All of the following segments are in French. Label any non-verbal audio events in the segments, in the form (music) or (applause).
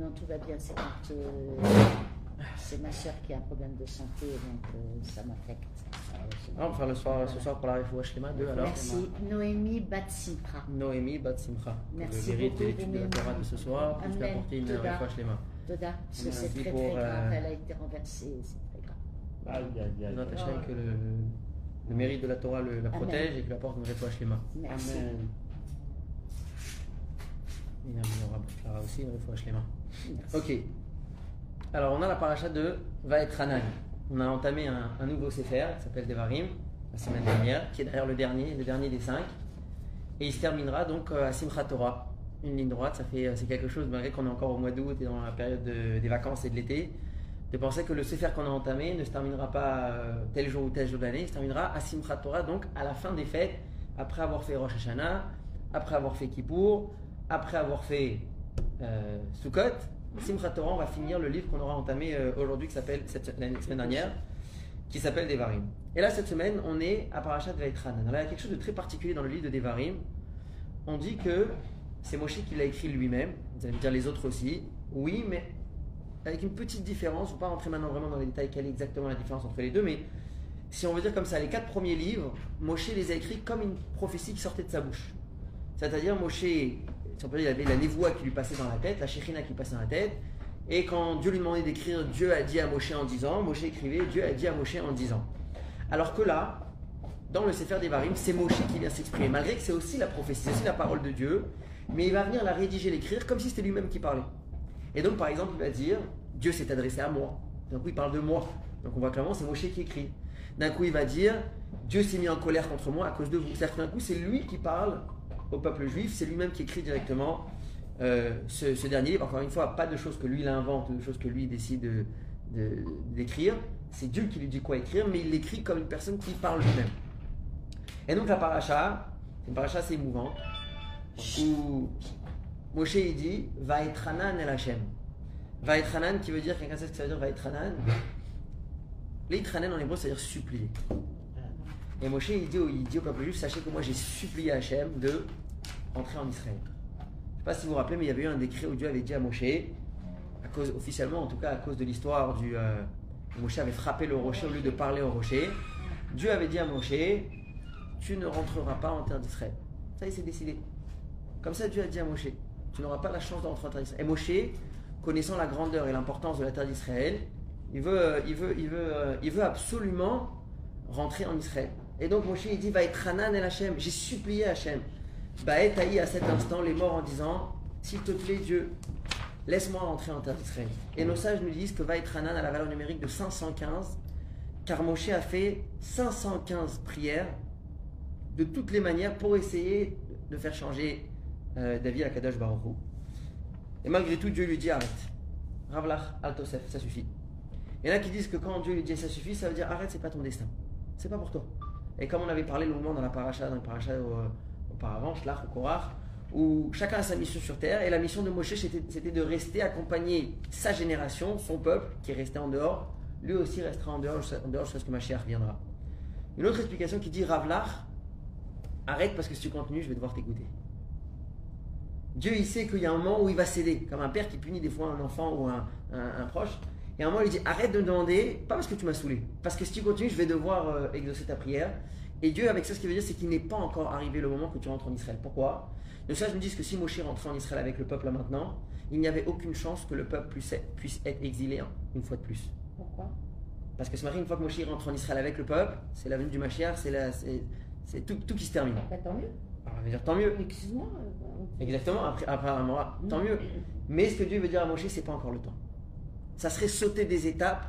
non, tout va bien. C'est quand euh, c'est ma soeur qui a un problème de santé, donc euh, ça m'affecte. Ah, on va faire le soir, ce soir pour la Shlema 2 alors. Merci. Noémie Batsimra. Noémie Bat Simcha. Merci Le mérite de beaucoup, l'étude de la. Torah de ce soir, Amen. apporter une Shlema. Toda, parce que c'est très pour, très grave. euh, Elle a été renversée, c'est très grave. Aïe, aïe, aïe. Que le, le mérite de la Torah le- la Amen. protège et qu'il apporte une Refoua Shlema. Merci. Amen. Et on aura Clara aussi une Refoua Shlema. Merci. Ok. Alors, on a la paracha de Vaet Hanan. On a entamé un, nouveau Sefer qui s'appelle Devarim la semaine dernière, qui est d'ailleurs le dernier, le dernier des cinq. Et il se terminera donc euh, à Simchat Torah. Une ligne droite, ça fait, euh, c'est quelque chose, malgré qu'on est encore au mois d'août et dans la période de- des vacances et de l'été, de penser que le Sefer qu'on a entamé ne se terminera pas euh, tel jour ou tel jour de l'année, il se terminera à Simchat Torah, donc à la fin des fêtes, après avoir fait Rosh Hashanah, après avoir fait Kippour, après avoir fait euh, Sukkot, on va finir le livre qu'on aura entamé euh, aujourd'hui, qui s'appelle cette la semaine dernière, qui s'appelle Devarim. Et là, cette semaine, on est à Parashat Vaitran. Alors il y a quelque chose de très particulier dans le livre de Devarim. On dit que c'est Moshe qui l'a écrit lui-même. Vous allez me dire les autres aussi. Oui, mais avec une petite différence. Je ne vais pas rentrer maintenant vraiment dans les détails quelle est exactement la différence entre les deux, mais si on veut dire comme ça, les quatre premiers livres, Moshe les a écrits comme une prophétie qui sortait de sa bouche. C'est-à-dire, Moshe, il avait la névoie qui lui passait dans la tête, la Shekhinah qui passait dans la tête, et quand Dieu lui demandait d'écrire, Dieu a dit à Moshe en disant, Moshe écrivait, Dieu a dit à Moshe en disant. Alors que là, dans le Sefer Devarim, c'est Moshe qui vient s'exprimer, malgré que c'est aussi la prophétie, c'est aussi la parole de Dieu, mais il va venir la rédiger, l'écrire, comme si c'était lui-même qui parlait. Et donc, par exemple, il va dire, Dieu s'est adressé à moi. D'un coup, il parle de moi. Donc, on voit clairement, c'est Moshe qui écrit. D'un coup, il va dire, Dieu s'est mis en colère contre moi à cause de vous. C'est-à-dire que d'un coup, c'est lui qui parle au peuple juif, c'est lui-même qui écrit directement euh, ce, dernier. Encore une fois, pas de choses que lui il invente, de choses que lui décide de- de- d'écrire. C'est Dieu qui lui dit quoi écrire, mais il l'écrit comme une personne qui parle lui-même. Et donc la paracha, c'est une paracha assez émouvante, où Moshe il dit Va être Hanan el Hashem. Va être qui veut dire, quelqu'un sait ce que ça veut dire Va être Hanan en hébreu, ça veut dire supplier. Et Moshe il dit, au- peuple juif Sachez que moi j'ai supplié Hachem de rentrer en Israël. Je ne sais pas si vous vous rappelez, mais il y avait eu un décret où Dieu avait dit à Moshe, à cause, officiellement en tout cas à cause de l'histoire du. euh, Moshe avait frappé le rocher au lieu de parler au rocher. Dieu avait dit à Moshe Tu ne rentreras pas en terre d'Israël. Ça y est, c'est décidé. Comme ça, Dieu a dit à Moshe Tu n'auras pas la chance de rentrer en terre d'Israël. Et Moshe, connaissant la grandeur et l'importance de la terre d'Israël, il veut, euh, il, veut, il, veut, euh, il veut absolument rentrer en Israël. Et donc Moshe il dit Va être Hanan el Hachem. J'ai supplié Hachem. Baet à cet instant les morts en disant S'il te plaît, Dieu, laisse-moi rentrer en terre d'Israël. Et nos sages nous disent que Va être Hanan a la valeur numérique de 515, car Moshe a fait 515 prières de toutes les manières pour essayer de faire changer euh, David à Kadosh Baruch Hu. Et malgré tout, Dieu lui dit Arrête. Ravlach al Tosef, ça suffit. Il y en a qui disent que quand Dieu lui dit ça suffit, ça veut dire arrête, c'est pas ton destin. C'est pas pour toi. Et comme on avait parlé longuement dans la paracha, dans la paracha euh, auparavant, Shlach ou Korach, où chacun a sa mission sur terre, et la mission de Moshe c'était de rester accompagner sa génération, son peuple, qui est resté en dehors, lui aussi restera en dehors, en dehors jusqu'à ce que Mashiach reviendra. Une autre explication qui dit Ravlach, arrête parce que si tu continues, je vais devoir t'écouter. Dieu, il sait qu'il y a un moment où il va céder, comme un père qui punit des fois un enfant ou un proche. Et à un moment, il dit Arrête de me demander, pas parce que tu m'as saoulé, parce que si tu continues, je vais devoir euh, exaucer ta prière. Et Dieu, avec ça, ce qu'il veut dire, c'est qu'il n'est pas encore arrivé le moment que tu rentres en Israël. Pourquoi? Le sage me dit que si Moshe rentrait en Israël avec le peuple là maintenant, il n'y avait aucune chance que le peuple puisse être, puisse être exilé hein, une fois de plus. Pourquoi? Parce que ce matin, une fois que Moshe rentre en Israël avec le peuple, c'est la venue du Mashiach, c'est tout, tout qui se termine. Bah, Tant mieux. Alors, on va dire tant mieux. Excuse-moi. euh, Exactement, après, après tant mieux. Mais ce que Dieu veut dire à Moshe, c'est pas encore le temps. Ça serait sauter des étapes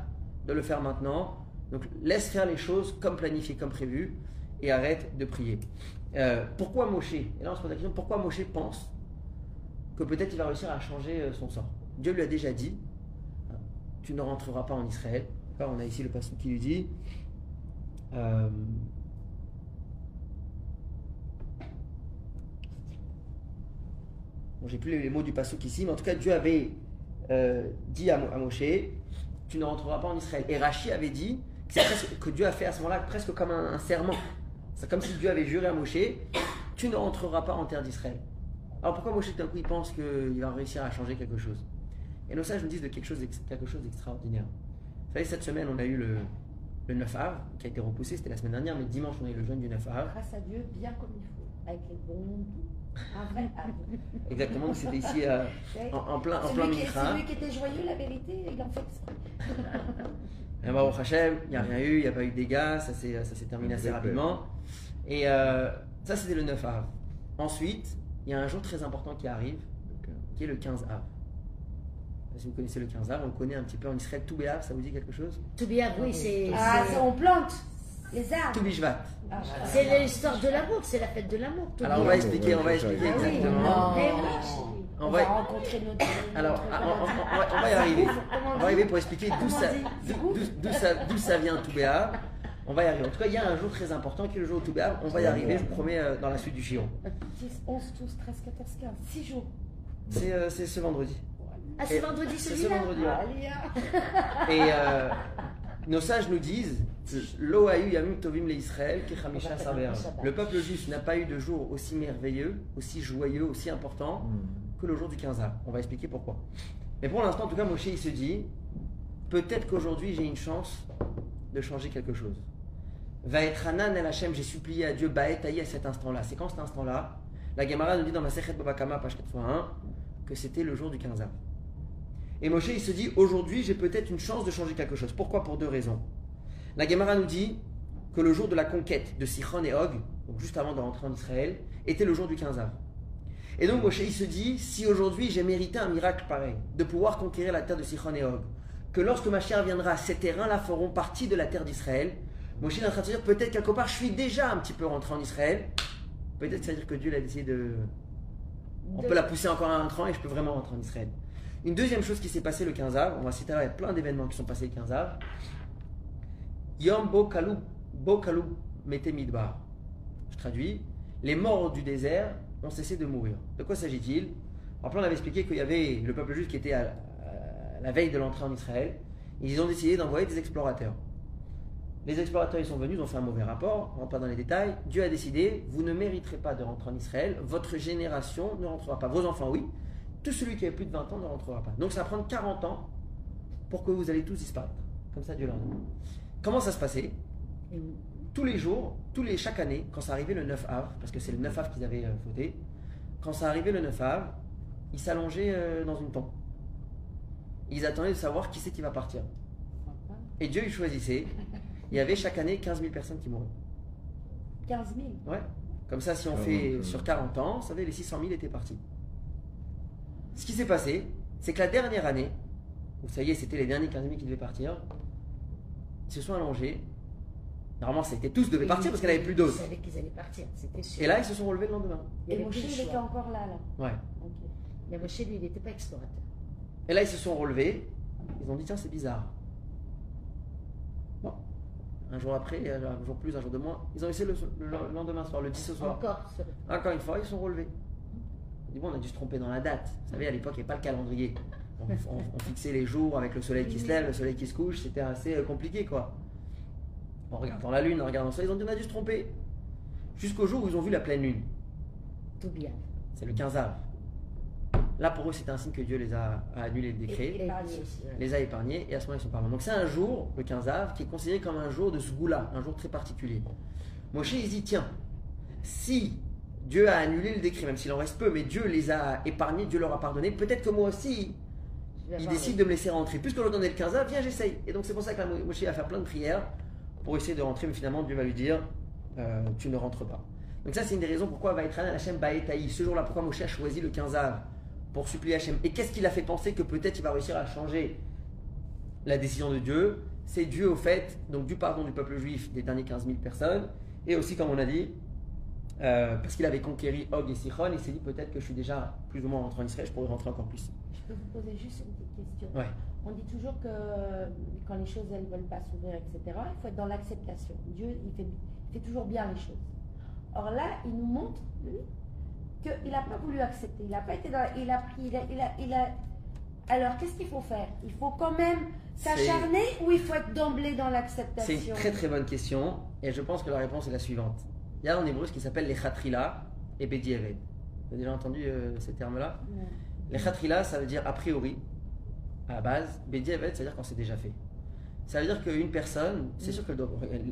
de le faire maintenant. Donc laisse faire les choses comme planifié, comme prévu, et arrête de prier. Euh, pourquoi Moshe? Et là on se pose la question, pourquoi Moshe pense que peut-être il va réussir à changer euh, son sort? Dieu lui a déjà dit, tu ne rentreras pas en Israël. On a ici le passage qui lui dit, euh, Bon, j'ai plus les, les mots du passouk ici, mais en tout cas, Dieu avait euh, dit à, à Moshe Tu ne rentreras pas en Israël. Et Rachi avait dit que, presque- que Dieu a fait à ce moment-là presque comme un, serment. C'est comme si Dieu avait juré à Moshe Tu ne rentreras pas en terre d'Israël. Alors pourquoi Moshe d'un coup il pense qu'il va réussir à changer quelque chose? Et nos sages nous disent de quelque chose, d'ex- quelque chose d'extraordinaire. Vous savez, cette semaine, on a eu le, le 9 av, qui a été repoussé, c'était la semaine dernière, mais dimanche, on a eu le jeûne du 9 av. Grâce à Dieu, bien comme il faut, avec les bons, un vrai âme. Exactement, c'était ici euh, en, en plein, en plein qui, celui qui était joyeux, la vérité, il en fait exprès. Et Baruch Hashem, il n'y a rien eu, il n'y a pas eu de dégâts, ça s'est ça s'est terminé assez rapidement. Et euh, ça, c'était le 9 av. Ensuite, il y a un jour très important qui arrive, qui est le 15 av. Si vous connaissez le 15 av, on le connaît un petit peu en Israël. Tout Béav, ça vous dit quelque chose? Tout bien, oui, c'est. Ah, c'est- c'est- on plante les arbres. Tout Bishvat. Ah, C'est l'histoire de l'amour, c'est la fête de l'amour. Alors on va expliquer, on va expliquer Ah oui, exactement. non. Eh On on, va- va rencontrer notre. Alors, ah, on, on- on va, y arriver. On va arriver pour expliquer d'où ça, ça, ça vient tout Béav. On va y arriver. En tout cas, il y a un jour très important qui est le jour de tout Béav. On va y arriver, je vous promets, euh, dans la suite du Chiron. 10, 11, 12, 13, 14, 15, 6 jours. C'est euh, c'est ce vendredi. Ah, c'est vendredi C'est ce celui-là vendredi. hein. Et euh, nos sages nous disent Le peuple juif n'a pas eu de jour aussi merveilleux, aussi joyeux, aussi important que le jour du 15 av. On va expliquer pourquoi. Mais pour l'instant, en tout cas, Moshe il se dit peut-être qu'aujourd'hui j'ai une chance de changer quelque chose. Vaetranan el Hashem, j'ai supplié à Dieu Baetaï à cet instant-là. C'est quand cet instant-là? La Gemara nous dit dans la Sechet Babakama, page 81, que c'était le jour du 15 av. Et Moshe il se dit aujourd'hui j'ai peut-être une chance de changer quelque chose. Pourquoi? Pour deux raisons. La Gemara nous dit que le jour de la conquête de Sichon et Og, donc juste avant de rentrer en Israël, était le jour du 15 av. Et donc Moshe il se dit si aujourd'hui j'ai mérité un miracle pareil, de pouvoir conquérir la terre de Sichon et Og, que lorsque ma chère viendra, ces terrains-là feront partie de la terre d'Israël. Moshe est en train de se dire peut-être quelque part je suis déjà un petit peu rentré en Israël. Peut-être c'est à dire que Dieu a décidé de on peut la pousser encore un cran et je peux vraiment rentrer en Israël. Une deuxième chose qui s'est passée le 15 av, on va citer là, il y a plein d'événements qui sont passés le 15 av. Yom Bo Kalou, Bo Kalou Mete Midbar. Je traduis. Les morts du désert ont cessé de mourir. De quoi s'agit-il? Après, on avait expliqué qu'il y avait le peuple juif qui était à, la veille de l'entrée en Israël. Ils ont décidé d'envoyer des explorateurs. Les explorateurs, ils sont venus, ils ont fait un mauvais rapport, on rentre pas dans les détails. Dieu a décidé, vous ne mériterez pas de rentrer en Israël, votre génération ne rentrera pas. Vos enfants, oui. Tout celui qui a plus de 20 ans ne rentrera pas. Donc ça va prendre 40 ans pour que vous allez tous disparaître. Comme ça, Dieu dit. Comment ça se passait Tous les jours, tous les, chaque année, quand ça arrivait le 9 av, parce que c'est le 9 av qu'ils avaient euh, fauté, quand ça arrivait le 9 av, ils s'allongeaient euh, dans une tombe. Ils attendaient de savoir qui c'est qui va partir. Et Dieu, il choisissait. Il y avait chaque année 15 000 personnes qui mouraient. 15 000. Ouais. Comme ça, si on Ah, fait euh, sur 40 ans, vous savez, les 600 000 étaient partis. Ce qui s'est passé, c'est que la dernière année, où ça y est, c'était les derniers 15 000 qui devaient partir, ils se sont allongés. Normalement, c'était tous devaient partir parce qu'il n'y avait plus Ils d'autres. savaient qu'ils allaient partir, c'était sûr. Et là, ils se sont relevés le lendemain. Et Moshe, il était encore là, là. Ouais. Ok. Mais moi, chez lui, il n'était pas explorateur. Et là, ils se sont relevés. Ils ont dit, tiens, c'est bizarre. Bon. Un jour après, un jour plus, un jour de moins, ils ont essayé le, le lendemain soir, le 10 au soir. Encore. Encore une fois, ils sont relevés. Dit, bon, on a dû se tromper dans la date. Vous savez, à l'époque, il n'y avait pas le calendrier. On, on- on fixait les jours avec le soleil qui se lève, le soleil qui se couche. C'était assez euh, compliqué, quoi. En regardant la lune, en regardant le soleil, ils ont dit, on a dû se tromper. Jusqu'au jour où ils ont vu la pleine lune. Tout bien. C'est le 15 av. Là, pour eux, c'était un signe que Dieu les a, a annulé le décret. Et- et- et- les a épargnés et à ce moment ils sont parmi. Donc c'est un jour, le 15 av, qui est considéré comme un jour de Sgoula, un jour très particulier. Moshe il dit tiens, si Dieu a annulé le décret, même s'il en reste peu, mais Dieu les a épargnés, Dieu leur a pardonné, peut-être que moi aussi, il décide de me laisser rentrer. Puisque l'on est le 15 av, viens j'essaye. Et donc c'est pour ça que Moshe va faire plein de prières pour essayer de rentrer, mais finalement Dieu va lui dire euh, tu ne rentres pas. Donc ça c'est une des raisons pourquoi va être Hachem Baetaï. Ce jour-là, pourquoi Moshe a choisi le 15 av pour supplier Hachem. Et qu'est-ce qui l'a fait penser que peut-être il va réussir à changer la décision de Dieu? C'est dû au fait donc du pardon du peuple juif des derniers 15 000 personnes et aussi comme on a dit euh, parce qu'il avait conquéri Og et Sichon, il s'est dit peut-être que je suis déjà plus ou moins rentré en Israël, je pourrais rentrer encore plus. Je peux vous poser juste une petite question. Ouais. On dit toujours que quand les choses elles ne veulent pas s'ouvrir, etc., il faut être dans l'acceptation. Dieu, il fait, il fait toujours bien les choses. Or là, il nous montre, lui, qu'il n'a pas voulu accepter. Il n'a pas été dans. Il a pris. Il a, il a, il a- alors, qu'est-ce qu'il faut faire? Il faut quand même s'acharner ou il faut être d'emblée dans C'est l'acceptation une très très bonne question et je pense que la réponse est la suivante. Il y a en hébreu ce qui s'appelle les chatrila et bedieved. Vous avez déjà entendu euh, ces termes-là Ouais. Les chatrila, ça veut dire a priori, à la base, Bediavet, c'est-à-dire quand c'est déjà fait. Ça veut dire qu'une personne, c'est sûr que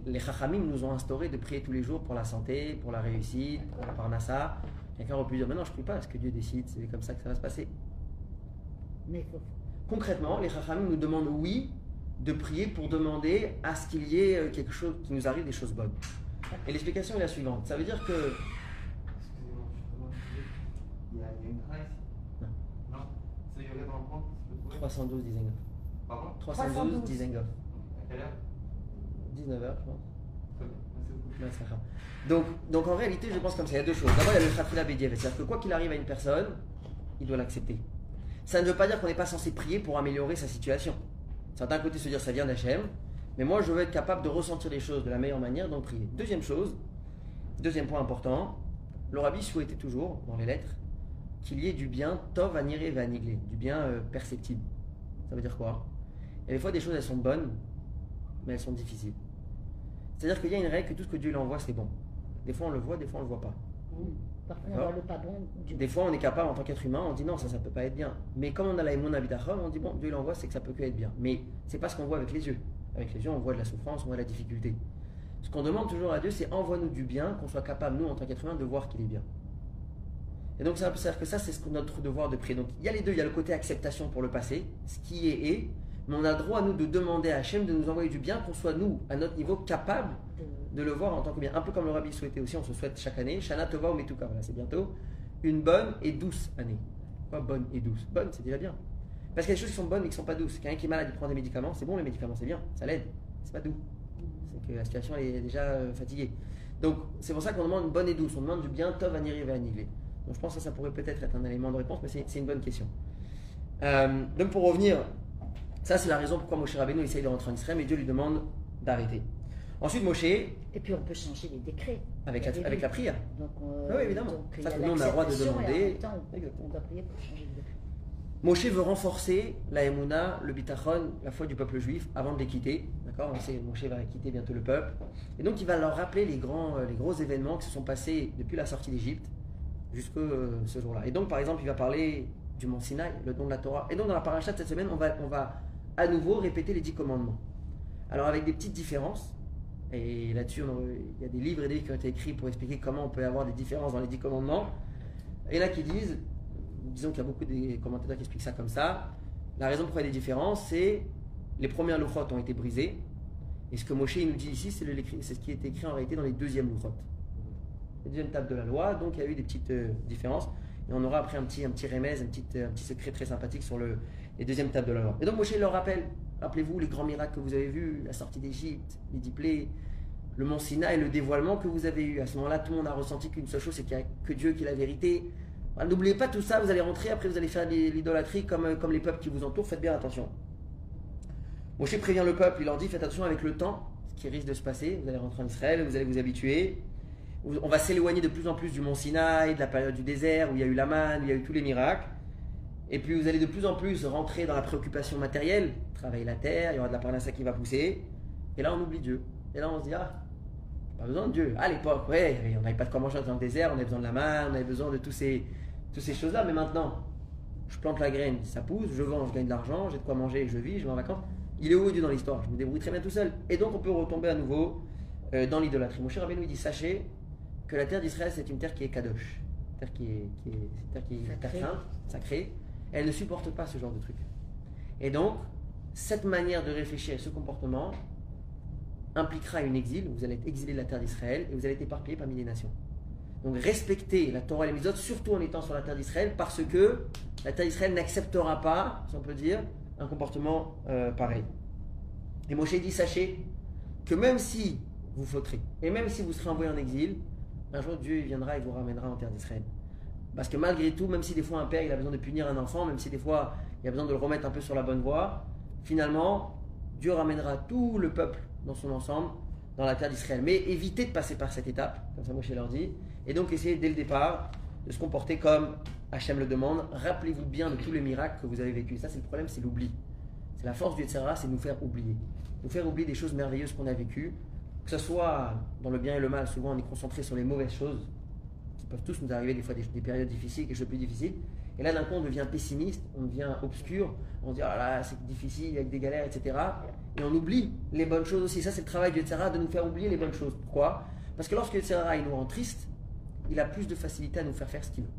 les Chachamim nous ont instauré de prier tous les jours pour la santé, pour la réussite, pour la parnassa. Quelqu'un aurait pu dire, mais non, je ne prie pas, ce que Dieu décide, c'est comme ça que ça va se passer. Mais Concrètement, les Chachamim nous demandent, oui, de prier pour demander à ce qu'il y ait euh, quelque chose, qui nous arrive des choses bonnes. Et l'explication est la suivante. Ça veut dire que... Excusez-moi, je peux il y a il y a une trace Non. Non C'est Yoga dans le compte tu peux trouver 312 Dizengoff. Pardon 312 312. Dizengoff. À quelle heure? 19h, je pense. Ouais, c'est. Donc, donc en réalité, je pense comme ça. Il y a deux choses. D'abord, il y a le Khafila Bediavet. C'est-à-dire que quoi qu'il arrive à une personne, il doit l'accepter. Ça ne veut pas dire qu'on n'est pas censé prier pour améliorer sa situation. Certains côtés se dire ça vient d'Hachem, mais moi je veux être capable de ressentir les choses de la meilleure manière, donc prier. Deuxième chose, deuxième point important, le rabbi souhaitait toujours, dans les lettres, qu'il y ait du bien tov aniré va du bien euh, perceptible. Ça veut dire quoi? Et des fois des choses elles sont bonnes, mais elles sont difficiles. C'est-à-dire qu'il y a une règle que tout ce que Dieu lui envoie c'est bon. Des fois on le voit, des fois on le voit pas. Parfois, on voit le pas bon. Des fois, on est capable en tant qu'être humain, on dit non, ça, ça peut pas être bien. Mais comme on a la Emoun Abidachon, on dit bon, Dieu l'envoie, c'est que ça peut que être bien. Mais c'est pas ce qu'on voit avec les yeux. Avec les yeux, on voit de la souffrance, on voit de la difficulté. Ce qu'on demande toujours à Dieu, c'est envoie-nous du bien, qu'on soit capable, nous, en tant qu'être humain, de voir qu'il est bien. Et donc, ça veut dire que ça, c'est ce notre devoir de prier. Donc, il y a les deux, il y a le côté acceptation pour le passé, ce qui est est, mais on a droit, nous, de demander à Hachem de nous envoyer du bien, qu'on soit, nous, à notre niveau, capable de- le voir en tant que bien. Un peu comme le rabbi souhaitait aussi, on se souhaite chaque année, Shana Tova ou Metuka, voilà, c'est bientôt, une bonne et douce année. Pas bonne et douce? Bonne, c'est déjà bien. Parce qu'il y a des choses qui sont bonnes et qui sont pas douces. Quelqu'un qui est malade, il prend des médicaments, c'est bon les médicaments, c'est bien, ça l'aide. C'est pas doux. C'est que la situation est déjà euh, fatiguée. Donc c'est pour ça qu'on demande une bonne et douce, on demande du bien, Tov, Aniri, Anigler. Donc je pense que ça, ça pourrait peut-être être un élément de réponse, mais c'est une bonne question. Euh, donc pour revenir, ça c'est la raison pourquoi Moshe Rabbeinu essaye de rentrer en Israël, mais Dieu lui demande d'arrêter. Ensuite Moshe, Et puis on peut changer les décrets. avec la, avec prière. Donc, euh, Oui, évidemment. donc, Ça, nous, on a le droit de demander. même temps, on- Exactement. on doit prier pour changer le décret. Moshe veut renforcer la Emouna, le Bitachon, la foi du peuple juif avant de les quitter. D'accord? On sait, Moshe va quitter bientôt le peuple. Et donc il va leur rappeler les, grands, euh, les gros événements qui se sont passés depuis la sortie d'Égypte jusqu'à ce jour-là. Et donc par exemple, il va parler du mont Sinaï, le don de la Torah. Et donc dans la paracha de cette semaine, on va, on va à nouveau répéter les dix commandements. Alors avec des petites différences. Et là-dessus, il y a des livres et des livres qui ont été écrits pour expliquer comment on peut avoir des différences dans les dix commandements. Et a qui disent, disons qu'il y a beaucoup de commentateurs qui expliquent ça comme ça. La raison pourquoi il y a des différences, c'est les premières louchotes ont été brisées. Et ce que Moshe nous dit ici, c'est ce qui est écrit en réalité dans les deuxièmes louchotes. Les deuxièmes tables de la loi, donc il y a eu des petites euh, différences. Et on aura après un petit, un petit remèze, un petit, euh, un petit secret très sympathique sur le, les deuxièmes tables de la loi. Et donc Moshe leur rappelle, rappelez-vous les grands miracles que vous avez vus, la sortie d'Égypte, les dix plaies, le mont Sinaï et le dévoilement que vous avez eu. À ce moment-là, tout le monde a ressenti qu'une seule chose, c'est qu'il n'y a que Dieu qui est la vérité. N'oubliez pas tout ça, vous allez rentrer, après vous allez faire l'idolâtrie comme, euh, comme les peuples qui vous entourent, faites bien attention. Moshe prévient le peuple, il leur dit faites attention avec le temps, ce qui risque de se passer, vous allez rentrer en Israël, vous allez vous habituer. On va s'éloigner de plus en plus du mont Sinaï, de la période du désert où il y a eu la manne, où il y a eu tous les miracles. Et puis vous allez de plus en plus rentrer dans la préoccupation matérielle, travailler la terre, il y aura de la parnassa qui va pousser. Et là on oublie Dieu. Et là on se dit ah, pas besoin de Dieu. À l'époque, ouais, on n'avait pas de quoi manger dans le désert, on avait besoin de la manne, on avait besoin de ces, toutes ces choses-là. Mais maintenant, je plante la graine, ça pousse, je vends, je gagne de l'argent, j'ai de quoi manger, je vis, je vais en vacances. Il est où Dieu dans l'histoire Je me débrouille très bien tout seul. Et donc on peut retomber à nouveau euh, dans l'idolâtrie. Mon cher Rabbeinu il dit sachez que la terre d'Israël c'est une terre qui est kadosh, une terre qui est, qui terre qui est Sacrée. sainte, sacrée. Elle ne supporte pas ce genre de truc. Et donc cette manière de réfléchir et ce comportement impliquera une exil. Vous allez être exilé de la terre d'Israël et vous allez être éparpillé parmi les nations. Donc respectez la Torah et les Mitzvot, surtout en étant sur la terre d'Israël, parce que la terre d'Israël n'acceptera pas, si on peut dire, un comportement euh, pareil. Et Moshe dit, sachez que même si vous fauterez, et même si vous serez envoyé en exil, un jour Dieu viendra et vous ramènera en terre d'Israël. Parce que malgré tout, même si des fois un père il a besoin de punir un enfant, même si des fois il a besoin de le remettre un peu sur la bonne voie, finalement, Dieu ramènera tout le peuple dans son ensemble dans la terre d'Israël. Mais évitez de passer par cette étape, comme ça Moshe leur dit, et donc essayez dès le départ de se comporter comme Hachem le demande. Rappelez-vous bien de tous les miracles que vous avez vécus. Ça, c'est le problème, c'est l'oubli. C'est la force du Etc. c'est nous faire oublier. Nous faire oublier des choses merveilleuses qu'on a vécues, que ce soit dans le bien et le mal. Souvent, on est concentré sur les mauvaises choses qui peuvent tous nous arriver des fois des, des périodes difficiles, quelque chose de plus difficile. Et là, d'un coup, on devient pessimiste, on devient obscur, on dit, ah là, c'est difficile, il y a que des galères, etc. Et on oublie les bonnes choses aussi. Ça, c'est le travail du Yetzirah, de nous faire oublier les bonnes choses. Pourquoi? Parce que lorsque le il nous rend triste, il a plus de facilité à nous faire faire ce qu'il veut.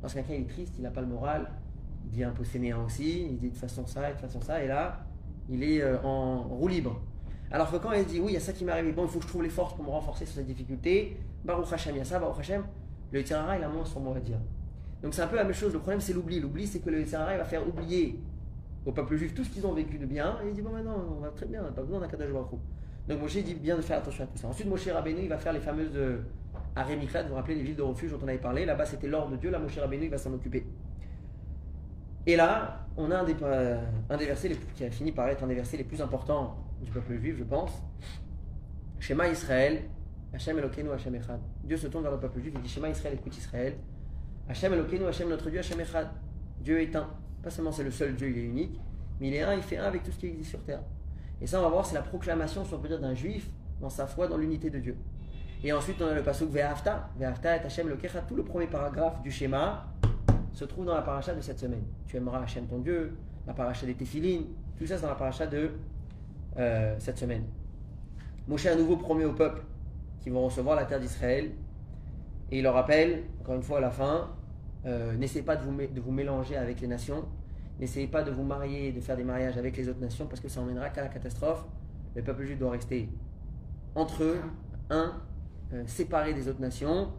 Lorsque quelqu'un est triste, il n'a pas le moral, il devient un peu sénéen aussi, il dit de façon ça, et de façon ça, et là, il est euh, en roue libre. Alors que quand il dit, oui, il y a ça qui m'est arrivé, bon, il faut que je trouve les forces pour me renforcer sur cette difficulté, Baruch Hashem, il y a ça, Baruch Hashem, le Yetzirah, il a moins son mot à dire. Donc c'est un peu la même chose. Le problème, c'est l'oubli. L'oubli, c'est que le Yetzirah, il va faire oublier au peuple juif tout ce qu'ils ont vécu de bien. Et il dit, bon, maintenant, on va très bien, on n'a pas besoin d'un Kadosh Baruch. Donc Moshe dit bien de faire attention à tout ça. Ensuite, Moshe Rabbeinu, il va faire les fameuses euh, Aré Miklat, vous vous rappelez les villes de refuge dont on avait parlé. Là-bas, c'était l'ordre de Dieu. Là, Moshe Rabbeinu, il va s'en occuper. Et là, on a un des, euh, un des versets les qui a fini par être un des versets les plus importants du peuple juif, je pense. Shema Israël, Hachem Elokeinu, Hachem Echad. Dieu se tourne vers le peuple juif, il dit Shema Israël, écoute Israël. Hachem Elokeinu, Hachem notre Dieu, Hachem Echad. Dieu est un. Pas seulement c'est le seul Dieu, il est unique, mais il est un, il fait un avec tout ce qui existe sur terre. Et ça, on va voir, c'est la proclamation, si on peut dire, d'un juif dans sa foi, dans l'unité de Dieu. Et ensuite, on a le pasuk Ve'afta. Ve'afta et Hachem Elokecha. Tout le premier paragraphe du schéma se trouve dans la paracha de cette semaine. Tu aimeras Hachem ton Dieu, la paracha des Téphilines, tout ça c'est dans la paracha de euh, cette semaine. Moshe à nouveau promet au peuple qu'ils vont recevoir la terre d'Israël et il leur rappelle, encore une fois à la fin, euh, n'essayez pas de vous, de vous mélanger avec les nations, n'essayez pas de vous marier, de faire des mariages avec les autres nations parce que ça emmènera qu'à la catastrophe. Le peuple juif doit rester entre eux, un, euh, séparé des autres nations,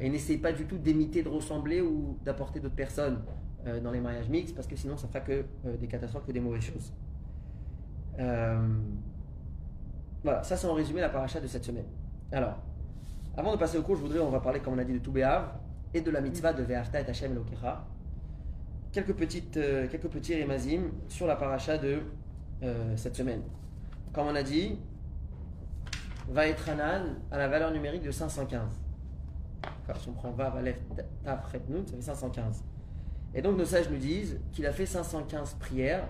et n'essayez pas du tout d'imiter, de ressembler ou d'apporter d'autres personnes dans les mariages mixtes, parce que sinon ça fera que des catastrophes, que des mauvaises choses. Euh, voilà, ça c'est en résumé la paracha de cette semaine. Alors, avant de passer au cours, je voudrais, on va parler, comme on a dit, de Toubéav et de la mitzvah de Ve'arta et Hashem Elokecha. Quelques, petites, euh, quelques petits remazim sur la paracha de euh, cette semaine. Comme on a dit, va être Hanan à la valeur numérique de 515. Enfin, si on prend Vav, Aleph, Tav, Chet, Nun, ça fait 515. Et donc nos sages nous disent qu'il a fait 515 prières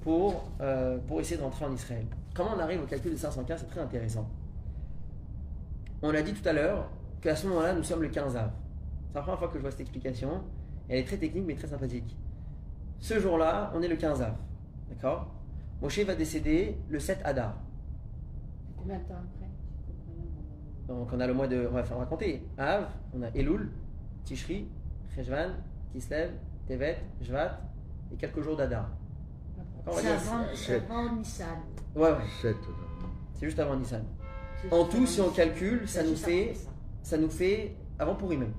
pour, euh, pour essayer de rentrer en Israël. Comment on arrive au calcul de 515 C'est très intéressant. On a dit tout à l'heure qu'à ce moment-là, nous sommes le 15 av. C'est la première fois que je vois cette explication. Elle est très technique mais très sympathique. Ce jour-là, on est le 15 av. D'accord? Moshe va décéder le 7 Adar. Combien de temps après? Donc on a le mois de. On va faire raconter. Av, on a Elul, Tishri, Cheshvan, Kislev, Tevet, Jvat et quelques jours d'Adar. C'est dire- avant, Nissan. Ouais, ouais, c'est juste avant Nissan. En tout, si on calcule, ça nous fait, ça. ça nous fait avant Purim même.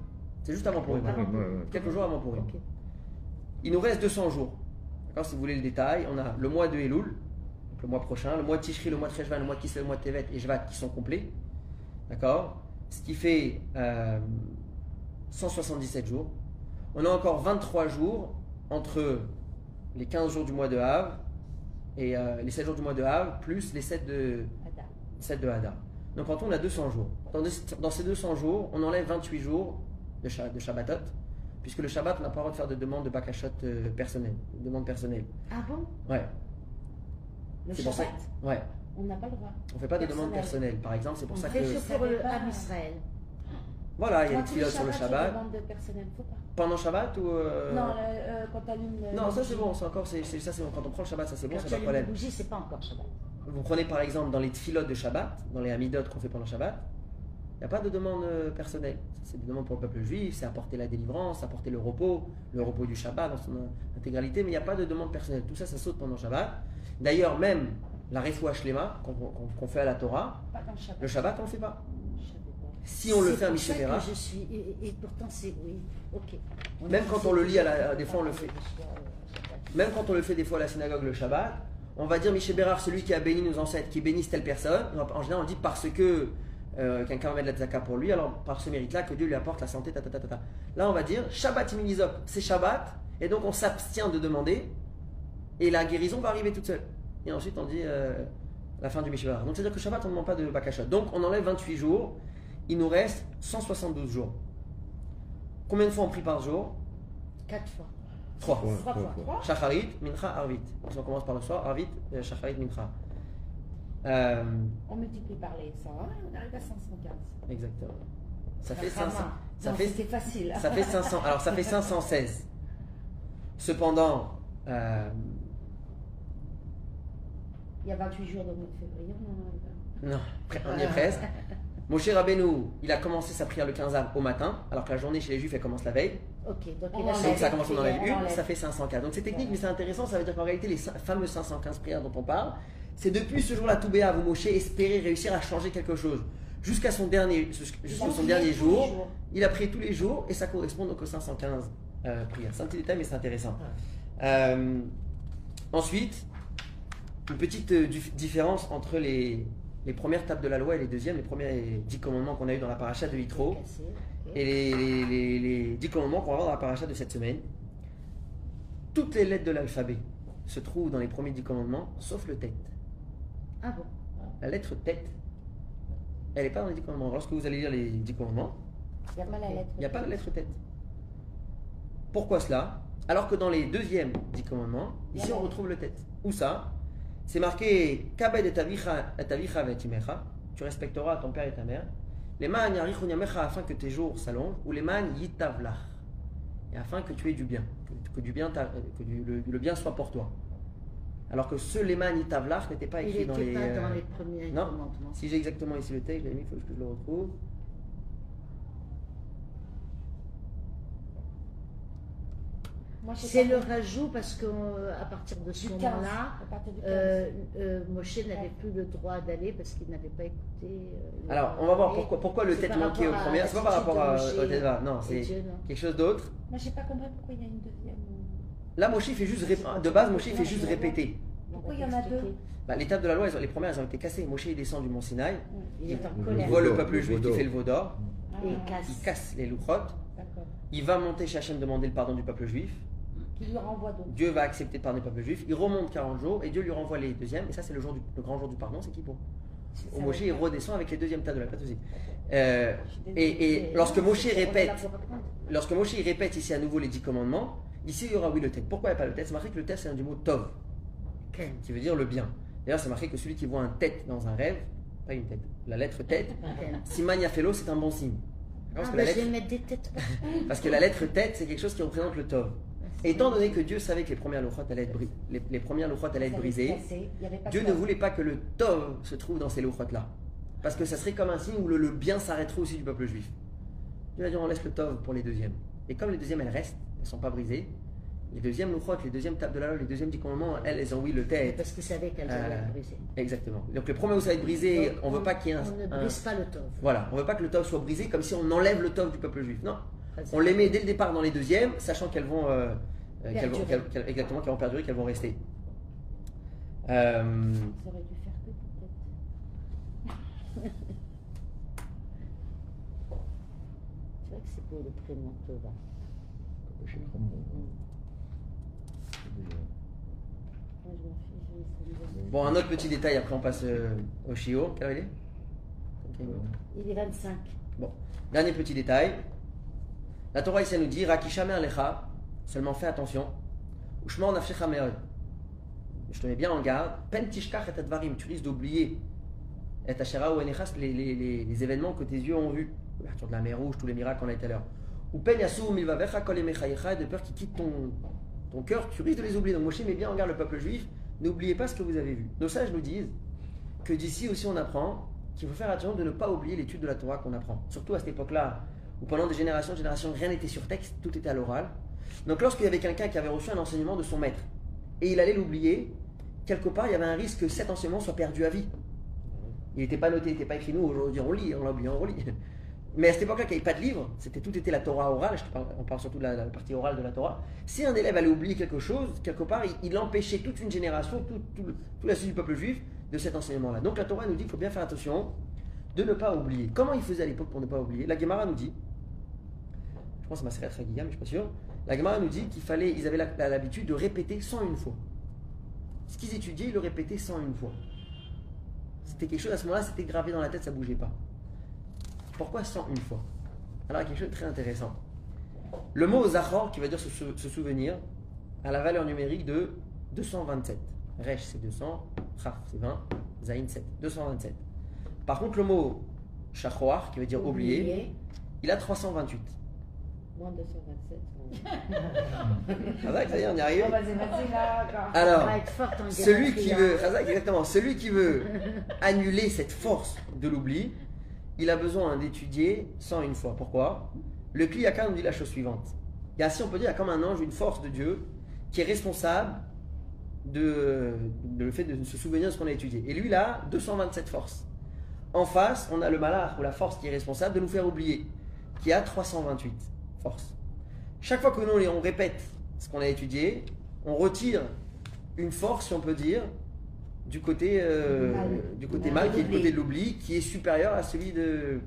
C'est juste avant ouais, ouais. Quelques jours avant Purim. Ok. Il nous reste 200 jours. D'accord, si vous voulez le détail, on a le mois de Elul, donc le mois prochain, le mois de Tishri, le mois de Cheshvan, le mois de Kislev, le mois de Tevet et Jvat qui sont complets. D'accord Ce qui fait euh, 177 jours. On a encore 23 jours entre les 15 jours du mois de Av et euh, les 7 jours du mois de Av plus les 7 de, Adam. 7 de Hadar. Donc en tout, on a 200 jours. Dans, des- dans ces 200 jours, on enlève 28 jours de, de Shabbatot, puisque le Shabbat, on n'a pas le droit de faire de demande de Bakashot euh, personnelle, de demande personnelle. Ah bon? Ouais, Le c'est pour ça. Shabbat, Ouais, on n'a pas le droit. on fait pas de demande personnelle. Par exemple, c'est pour On ça que. savais le Israël. Voilà, il y a tu filotes sur le Shabbat. Pendant Shabbat ou. euh, Non, euh, quand tu allumes le. Non, ça c'est bon, c'est encore, c'est, ça c'est bon. Quand on prend le Shabbat, ça c'est bon, Quand tu pas problème. bougie, c'est pas encore Shabbat. Vous prenez par exemple dans les filotes de Shabbat, dans les Hamidot qu'on fait pendant Shabbat, il n'y a pas de demande euh, personnelle. Ça, C'est des demandes pour le peuple juif, c'est apporter la délivrance, apporter le repos, le repos du Shabbat dans son intégralité, mais il n'y a pas de demande personnelle. Tout ça, ça saute pendant Shabbat. D'ailleurs, même la Refoua Shlema qu'on, fait à la Torah, Shabbat. le Shabbat, on ne le fait pas. Si on le fait à Mishemera, je suis. Et, et pourtant, c'est. Oui, ok. Même quand on le lit à la- des fois, on le fait. Shabbat. même quand on le fait des fois à la synagogue le Shabbat, on va dire Michel Bérard, celui qui a béni nos ancêtres, qui bénisse telle personne. En général, on dit parce que euh, quelqu'un met de la tzaka pour lui, alors par ce mérite-là, que Dieu lui apporte la santé, ta, ta, ta, ta, ta. Là, on va dire Shabbat imunizop, c'est Shabbat, et donc on s'abstient de demander, et la guérison va arriver toute seule. Et ensuite, on dit euh, la fin du Michel Bérard. Donc, c'est-à-dire que Shabbat, on ne demande pas de bakashot. Donc, on enlève 28 jours, il nous reste 172 jours. Combien de fois on prie par jour? Quatre fois. 3. Trois, Trois trois fois fois. trois. Shacharit, Mincha, Arvit. Si on commence par le soir, Arvit, euh, Shacharit, Mincha. Euh, On multiplie par les 100, hein, on arrive à 515. exactement. Ça fait. 500. Ça Non, fait, c'était facile. ça fait 500. Alors ça fait (laughs) 516. Cependant, euh, Il y a 28 jours dans le mois de février, on en arrive. non, on y est presque. (laughs) Moshe Rabbeinu, il a commencé sa prière le 15 av au matin, alors que la journée chez les Juifs, elle commence la veille. Ok, donc On il a enlève. Donc ça fait commence, on enlève une, ça fait 504. Donc c'est technique, mais c'est intéressant. Ça veut dire qu'en réalité, les fameuses 515 prières dont on parle, c'est depuis ce jour-là, Toubéa, vous Moshe, espérer réussir à changer quelque chose. Jusqu'à son dernier, jusqu'à son jour, jours. il a prié tous les jours et ça correspond donc aux 515 euh, prières. C'est un petit détail, mais c'est intéressant. Euh, ensuite, une petite euh, dif- différence entre les, les premières tables de la loi et les deuxièmes, les premiers dix commandements qu'on a eu dans la paracha de Yitro Cassé, ok. et les, les, les- les dix commandements qu'on va voir dans la paracha de cette semaine. Toutes les lettres de l'alphabet se trouvent dans les premiers dix commandements, sauf le tête. Ah bon? La lettre tête, elle n'est pas dans les dix commandements. Lorsque vous allez lire les dix commandements, Il n'y a pas la lettre. il n'y a pas la lettre tête. Pourquoi cela? Alors que dans les deuxièmes dix commandements, ici on retrouve le tête. Où ça? C'est marqué. Tu respecteras ton père et ta mère. Les afin que tes jours s'allongent. Ou les man yitavlach. Et afin que tu aies du bien. Que, que du bien que du- le, le bien soit pour toi. Alors que ce leman yitavlach n'était pas écrit dans les. pas dans euh, les premiers non. commandements. Si j'ai exactement ici le texte, il faut que je le retrouve. Moi, je sais C'est le rajout parce qu'à partir de ce du 15. moment-là, À partir du 15. euh, euh, Moshe n'avait plus le droit d'aller parce qu'il n'avait pas écouté. euh, le- Alors, on va voir pourquoi, pourquoi le tête manquait au premier. C'est pas par rapport à, au Moshe Teva, non, c'est quelque chose d'autre. Moi, j'ai pas compris pourquoi il y a une deuxième. Là, Moshe il fait juste rép- de base, Moshe il fait juste répéter. Pourquoi il y en a deux Bah, les tables de la loi, elles ont- les premières, elles ont été cassées. Moshe il descend du mont Sinaï, Il est en il colère. voit le peuple le juif qui fait le veau d'or, Ah, il casse. il casse les louchotes, il va monter chez Hachem demander le pardon du peuple juif. Qui lui renvoie donc. Dieu va accepter de pardonner le peuple juif. Il remonte 40 jours et Dieu lui renvoie les deuxièmes. Et ça, c'est le, jour du, le grand jour du pardon, c'est qui pour? C'est Au Moshe, il redescend avec les deuxièmes tables de la pas de souci. Euh, et, lorsque Moshe répète, lorsque Moshe répète ici à nouveau les dix commandements, ici il y aura oui le tête. Pourquoi il n'y a pas le tête C'est marqué que le tête c'est un du mot tov, qui veut dire le bien. D'ailleurs, c'est marqué que celui qui voit un tête dans un rêve, pas une tête, la lettre tête, (laughs) Ken. si Maniafelo, c'est un bon signe. Ah, Parce que, bah, lettre, mettre des têtes. (laughs) parce que la lettre tête, c'est quelque chose qui représente le tov. Étant donné que Dieu savait que les premières louchotes allaient être, bri- les, les premières louchotes allaient être Ça avait brisées, Dieu ne voulait pas que le tov se trouve dans ces louchotes là. Parce que ça serait comme un signe où le, le bien s'arrêterait aussi du peuple juif. Dieu a dit on laisse le tov pour les deuxièmes. Et comme les deuxièmes elles restent, elles ne sont pas brisées, les deuxièmes louchotes, les deuxièmes tables de la loi, les deuxièmes dix commandements, elles, elles ont oui le tête. Parce qu'il savait qu'elles Euh, allaient être brisées. Exactement. Donc le premier où ça va être brisé, Donc, on veut pas qu'il y ait un, On ne un- brise pas le tov. Voilà, on veut pas que le tov soit brisé comme si on enlève le tov du peuple juif. Non. On les met dès le départ dans les deuxièmes, sachant qu'elles vont, euh, euh, qu'elles vont- Perdurer. qu'elles- qu'elles- exactement, qu'elles vont perdurer, qu'elles vont rester. Euh, Ils auraient dû faire que peut-être. (laughs) C'est vrai que c'est pour le prénom Tova. Je sais pas, ça Bon, un autre petit détail, après on passe euh, au Shio. Quelle heure il est Il est 25. Bon, dernier petit détail. La Torah ici nous dit Rakishame alecha, seulement fais attention. Ushma nafshecha meod. Je te mets bien en garde. Pen tishkach et advarim, tu risques d'oublier et ashera ou les, les, les, événements que tes yeux ont vus. L'ouverture de la mer rouge, tous les miracles qu'on a été à l'heure. Ou pen yasu milvavecha de peur qu'ils quittent ton, ton cœur, tu risques de les oublier. Donc Moshe met bien en garde le peuple juif. N'oubliez pas ce que vous avez vu. Nos sages nous disent que d'ici aussi on apprend qu'il faut faire attention de ne pas oublier l'étude de la Torah qu'on apprend. Surtout à cette époque-là, où pendant des générations, générations, rien n'était sur texte, tout était à l'oral. Donc lorsqu'il y avait quelqu'un qui avait reçu un enseignement de son maître, et il allait l'oublier, quelque part, il y avait un risque que cet enseignement soit perdu à vie. Il n'était pas noté, il n'était pas écrit. Nous, aujourd'hui, on lit, on l'a oublié, on relit. Mais à cette époque-là, il n'y avait pas de livre, c'était tout était la Torah orale, je on parle surtout de la, partie orale de la Torah. Si un élève allait oublier quelque chose, quelque part, il, empêchait toute une génération, tout, tout la suite du peuple juif, de cet enseignement-là. Donc la Torah nous dit qu'il faut bien faire attention de ne pas oublier. Comment il faisait à l'époque pour ne pas oublier? La Gemara nous dit, je pense que c'est ma Seret Chagiga, mais je ne suis pas sûr, la Gemara nous dit qu'il fallait, ils avaient l'habitude de répéter 101 fois. Ce qu'ils étudiaient, ils le répétaient 101 fois. C'était quelque chose, à ce moment-là, c'était gravé dans la tête, ça bougeait pas. Pourquoi 101 fois? Alors, il y a quelque chose de très intéressant. Le mot Zachor, qui veut dire se, sou- se souvenir, a la valeur numérique de 227. Resh, c'est 200. Chaf, c'est 20. Zain, 7. 227. Par contre, le mot Shachoar, qui veut dire oublier, il a 328. Moins 227. Ah ouais, ça y est, on y arrive. Oh, encore. Alors, On va être forte en celui qui veut, hein. Razak, exactement, celui qui veut (laughs) annuler cette force de l'oubli, il a besoin d'étudier 101 fois. Pourquoi? Le Kliyaka nous dit la chose suivante. Il y a, si on peut dire, il y a comme un ange, une force de Dieu qui est responsable de, de le fait de se souvenir de ce qu'on a étudié. Et lui, il a 227 forces. En face, on a le malach ou la force qui est responsable de nous faire oublier, qui a 328 forces. Chaque fois que nous on répète ce qu'on a étudié, on retire une force, si on peut dire, du côté, euh, Mal. du côté Mal mal, qui est le côté de l'oubli, qui est supérieur à celui de,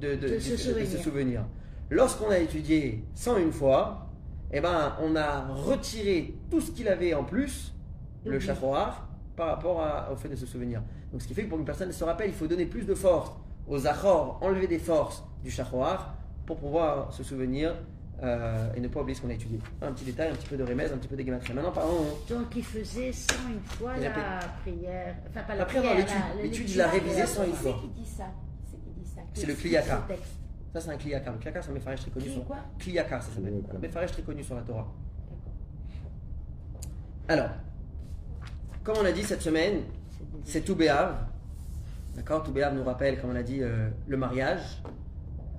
de, De se souvenir. souvenir. Lorsqu'on a étudié 101 fois, eh ben, on a retiré tout ce qu'il avait en plus, le L'oubli. chachoar, par rapport à- au fait de se souvenir. Donc ce qui fait que pour qu'une personne se rappelle, il faut donner plus de force aux achors, enlever des forces du chachoar pour pouvoir se souvenir euh, et ne pas oublier ce qu'on a étudié. Un petit détail, un petit peu de remèze, un petit peu de gématrie. Maintenant, parlons. Donc il faisait 101 fois Il a la prière. Enfin, pas la Après, prière. dans l'étude, il la révisé prière. 101 fois. Qui dit ça? C'est qui dit ça? C'est le Kliyaka. Ça, c'est un kliyaka. Le kliyaka, c'est un méfarèche très connu sur quoi? Kliyaka, ça s'appelle. Un méfarèche très connu sur la Torah. D'accord. Alors, comme on a dit cette semaine, c'est tout Béav. D'accord Tout Béav nous rappelle, comme on a dit, euh, le mariage.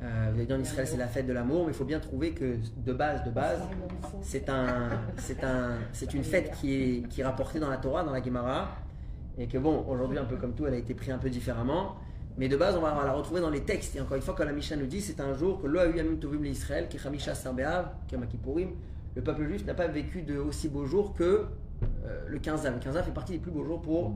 Euh, vous avez dit en Israël, c'est la fête de l'amour, mais il faut bien trouver que de base, de base, c'est un, c'est un, c'est une fête qui est, qui est rapportée dans la Torah, dans la Gemara, et que bon, aujourd'hui un peu comme tout, elle a été prise un peu différemment, mais de base on va la retrouver dans les textes. Et encore une fois, quand la Mishnah nous dit, c'est un jour que tovim l'Israël, qui chamisha sarbeav, le peuple juif n'a pas vécu de aussi beaux jours que euh, le 15 av. Le 15 av fait partie des plus beaux jours pour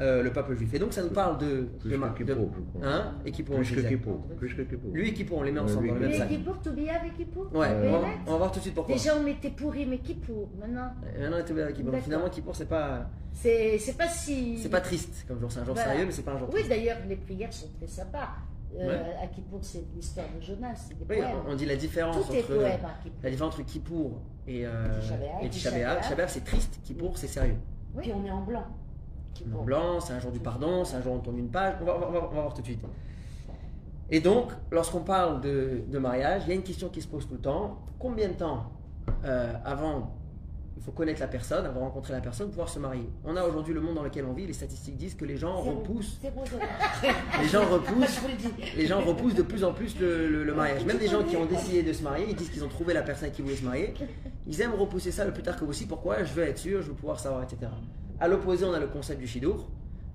euh, le peuple juif. Et donc ça nous parle de, Plus de, que de- Kippour, crois. hein, et Kippour, Plus que. Kippour. Plus que Kippour. Lui et Kippour, on les met ensemble lui dans le et même sac. Kippour, Toubia avec Kippour Ouais, on va, net. on va voir tout de suite pourquoi. Déjà on mettait pourri mais Kippour. Maintenant, Et Maintenant, on est tombé avec Kippour. Finalement, Kippour, c'est pas, c'est c'est pas si. c'est pas triste comme jour. C'est un jour Voilà. sérieux, mais c'est pas un jour Oui, d'ailleurs, les prières sont très sympas. Euh, Ouais. À Kippour, c'est l'histoire de Jonas, des Oui, poèmes. on, dit la différence Tout est entre poème à Kippour. la différence entre Kippour et, euh, et. Tisha B'Av, c'est triste. Kippour, c'est sérieux. Oui. Puis on est en blanc. Blanc, c'est un jour du pardon, c'est un jour où on tourne une page. On va, on va- on va- on va voir tout de suite. Et donc, lorsqu'on parle de, de mariage, il y a une question qui se pose tout le temps. Combien de temps euh, avant il faut connaître la personne, avant de rencontrer la personne, pouvoir se marier? On a aujourd'hui le monde dans lequel on vit, les statistiques disent que les gens repoussent, (laughs) les gens repoussent (laughs) les gens repoussent de plus en plus le, le- le mariage. Même des gens qui ont décidé de se marier, ils disent qu'ils ont trouvé la personne qui ils voulaient se marier. Ils aiment repousser ça le plus tard que possible. Pourquoi? Je veux être sûr, je veux pouvoir savoir, etc. À l'opposé, on a le concept du shidour,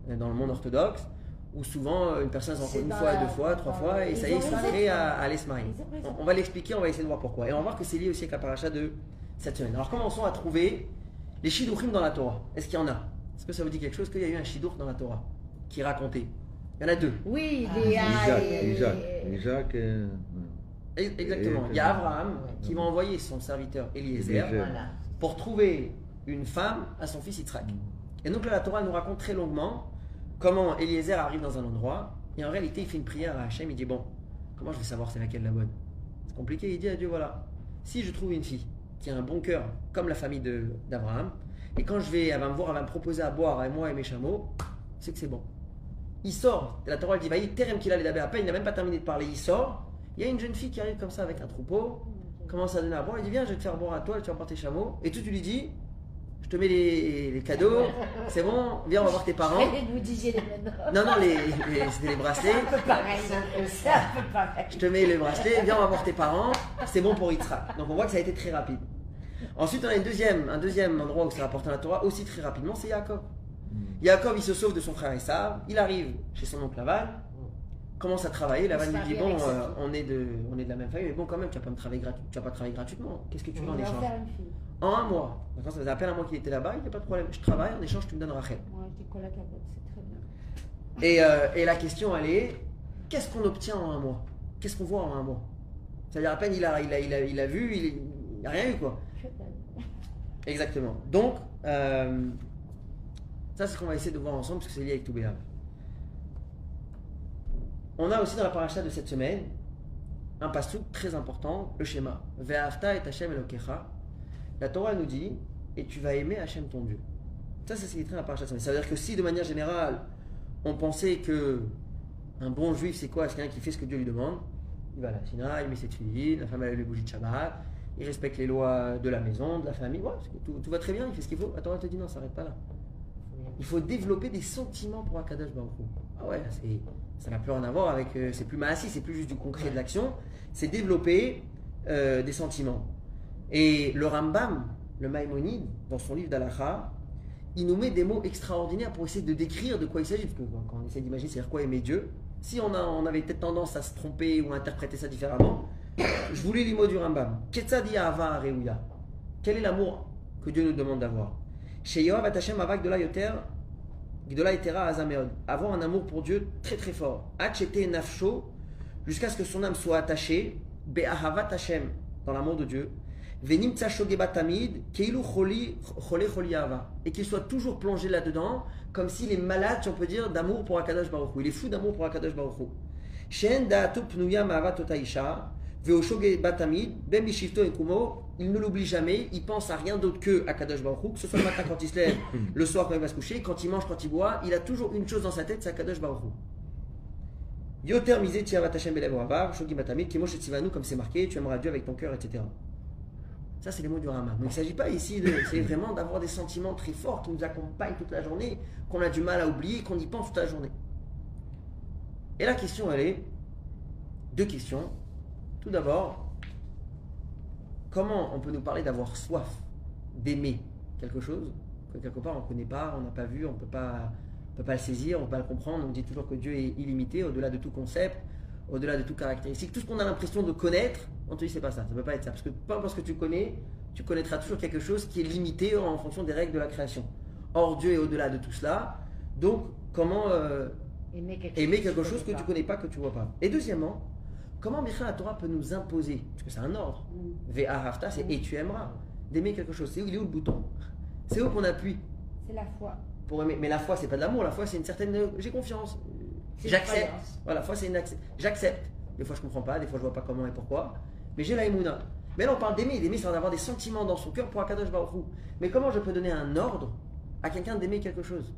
euh, dans le monde orthodoxe, où souvent euh, une personne se rencontre une fois, deux fois, trois fois, et ça y est, ils sont prêts à, à aller se marier. On, on va l'expliquer, on va essayer de voir pourquoi. Et on va voir que c'est lié aussi avec la paracha de cette semaine. Alors commençons à trouver les shidouchim dans la Torah. Est-ce qu'il y en a? Est-ce que ça vous dit quelque chose qu'il y a eu un shidour dans la Torah qui est raconté? Il y en a deux. Oui, Ah, Léa Isaac, et... Isaac, Isaac Exactement. Et- Il y a Abraham qui va envoyer son serviteur Eliezer Eliezer. Voilà. pour trouver une femme à son fils Yitzhak. Et donc là, la Torah nous raconte très longuement comment Eliezer arrive dans un endroit et en réalité, il fait une prière à Hachem. Il dit Bon, comment je vais savoir c'est laquelle la bonne? C'est compliqué. Il dit à Dieu Voilà, si je trouve une fille qui a un bon cœur comme la famille d'Abraham, et quand je vais, elle va me voir, elle va me proposer à boire à moi et mes chameaux, c'est que c'est bon. Il sort, et la Torah dit Vaï, terem qu'il a les dabé à peine, il n'a même pas terminé de parler, il sort. Il y a une jeune fille qui arrive comme ça avec un troupeau, commence à donner à boire, il dit Viens, je vais te faire boire à toi, tu vas porter tes chameaux. Et tout, tu lui dis Je te mets les, les cadeaux, c'est bon, viens, on va voir tes parents. (laughs) Vous disiez les mêmes. Non, non, les, les- c'était les bracelets. Un peu pareil. C'est un peu pareil. Je te mets les bracelets, viens, on va voir tes parents, c'est bon pour Yitzhak. Donc on voit que ça a été très rapide. Ensuite, on a une deuxième, un deuxième endroit où c'est rapporté dans la Torah, aussi très rapidement, c'est Yaakov. Yaakov, il se sauve de son frère Esav, il arrive chez son oncle Laval, commence à travailler. Laval se lui dit marie Bon, avec sa euh, fille. on, est de, on est de la même famille, mais bon, quand même, tu vas pas, me travailler gratu- tu vas pas travailler gratuitement. Qu'est-ce que tu veux On en va échange faire une fille. En un mois. D'accord, ça faisait à peine un mois qu'il était là-bas, il n'y a pas de problème. Je travaille, en échange, tu me donnes Rachel. Cabot, c'est très bien. Et, euh, et la question, elle est qu'est-ce qu'on obtient en un mois? Qu'est-ce qu'on voit en un mois? C'est-à-dire, à peine il a, il a, il a, il a vu, il n'a rien eu, quoi. (laughs) Exactement. Donc, euh, ça, c'est ce qu'on va essayer de voir ensemble, parce que c'est lié avec tout Béab. On a aussi dans la paracha de cette semaine un passage très important, le schéma. Ve'afta et Hashem Elokecha. La Torah nous dit, et tu vas aimer Hashem ton Dieu. Ça, c'est ce qui est écrit la cette semaine. Ça veut dire que si, de manière générale, on pensait que un bon juif, c'est quoi? C'est quelqu'un qui fait ce que Dieu lui demande. il va à la Sina, il met ses tuiles, la femme a les bougies de Shabbat, il respecte les lois de la maison, de la famille, ouais, tout, va très bien, il fait ce qu'il faut. Attends, elle te dit non, ça s'arrête pas là. Il faut développer des sentiments pour Akadosh Baruch. Ah ouais, c'est, ça n'a plus rien à voir avec. euh, c'est plus maassi, c'est plus juste du concret de l'action. C'est développer euh, des sentiments. Et le Rambam, le Maïmonide, dans son livre d'Alacha, il nous met des mots extraordinaires pour essayer de décrire de quoi il s'agit. Parce que quand on essaie d'imaginer, c'est-à-dire quoi aimer Dieu, si on, a, on avait peut-être tendance à se tromper ou à interpréter ça différemment, je vous lis les mots du Rambam. Quel est l'amour que Dieu nous demande d'avoir? Avoir un amour pour Dieu très très fort. Jusqu'à ce que son âme soit attachée, dans l'amour de Dieu. Venim Keilu. Et qu'il soit toujours plongé là-dedans, comme s'il est malade, si on peut dire, d'amour pour Akadosh Baruch. Il est fou d'amour pour Akadosh Baruch. Shen Da'atu Pnuya Ma'avat Otaisha, Veoshogebat Tamid, Ben il ne l'oublie jamais, il pense à rien d'autre que Akadosh Baruch que ce soit le matin quand il se lève, le soir quand il va se coucher, quand il mange, quand il boit, il a toujours une chose dans sa tête, c'est Akadosh Baruch. Yoter misé tiavat Hashem belev oavav, shogi batamid, comme c'est marqué, tu aimeras Dieu avec ton cœur, etc. Ça, c'est les mots du Rama. Donc, il ne s'agit pas ici. C'est vraiment d'avoir des sentiments très forts qui nous accompagnent toute la journée, qu'on a du mal à oublier, qu'on y pense toute la journée. Et la question, elle est. Deux questions. Tout d'abord, comment on peut nous parler d'avoir soif, d'aimer quelque chose que quelque part on ne connaît pas, on n'a pas vu, on ne peut pas peut pas le saisir, on ne peut pas le comprendre. On dit toujours que Dieu est illimité, au-delà de tout concept, au-delà de toute caractéristique. Tout ce qu'on a l'impression de connaître, on te dit c'est pas ça, ça ne peut pas être ça. Parce que peu importe ce que tu connais, tu connaîtras toujours quelque chose qui est limité en fonction des règles de la création. Or, Dieu est au-delà de tout cela. Donc, comment euh, Aimer quelque aimer chose quelque tu chose que connais tu pas. connais pas, que tu vois pas Et deuxièmement, comment Michel la Torah peut nous imposer, parce que c'est un ordre, Mm. Ve'ahavta, c'est et tu aimeras, d'aimer quelque chose. C'est où il est où le bouton? C'est où qu'on appuie? C'est la foi. pour aimer. Mais la foi, c'est pas de l'amour. La foi, c'est une certaine. euh, J'ai confiance. J'accepte. Voilà, la foi, c'est une accep- J'accepte. Des fois, je comprends pas. Des fois, je vois pas comment et pourquoi. Mais j'ai la émouna. Mais là, on parle d'aimer. D'aimer, c'est d'avoir des sentiments dans son cœur pour Akadosh Baruch Hu. Mais comment je peux donner un ordre à quelqu'un d'aimer quelque chose?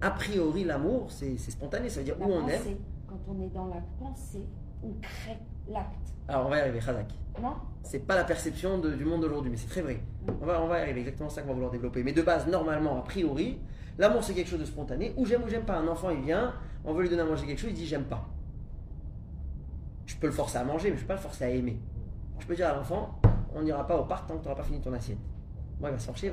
A priori, l'amour, c'est spontané. Ça veut dire La où on aime. Quand on est dans la pensée, on crée l'acte. Alors, on va y arriver, Khazak. Non? C'est pas la perception de- du monde d'aujourd'hui, mais c'est très vrai. On va, on va y arriver, exactement ça qu'on va vouloir développer. Mais de base, normalement, a priori, l'amour c'est quelque chose de spontané. Ou j'aime ou j'aime pas. Un enfant, il vient, on veut lui donner à manger quelque chose, il dit j'aime pas. Je peux le forcer à manger, mais je peux pas le forcer à aimer. Je peux dire à l'enfant, on n'ira pas au parc tant que tu n'auras pas fini ton assiette. Moi, il va se forcer, il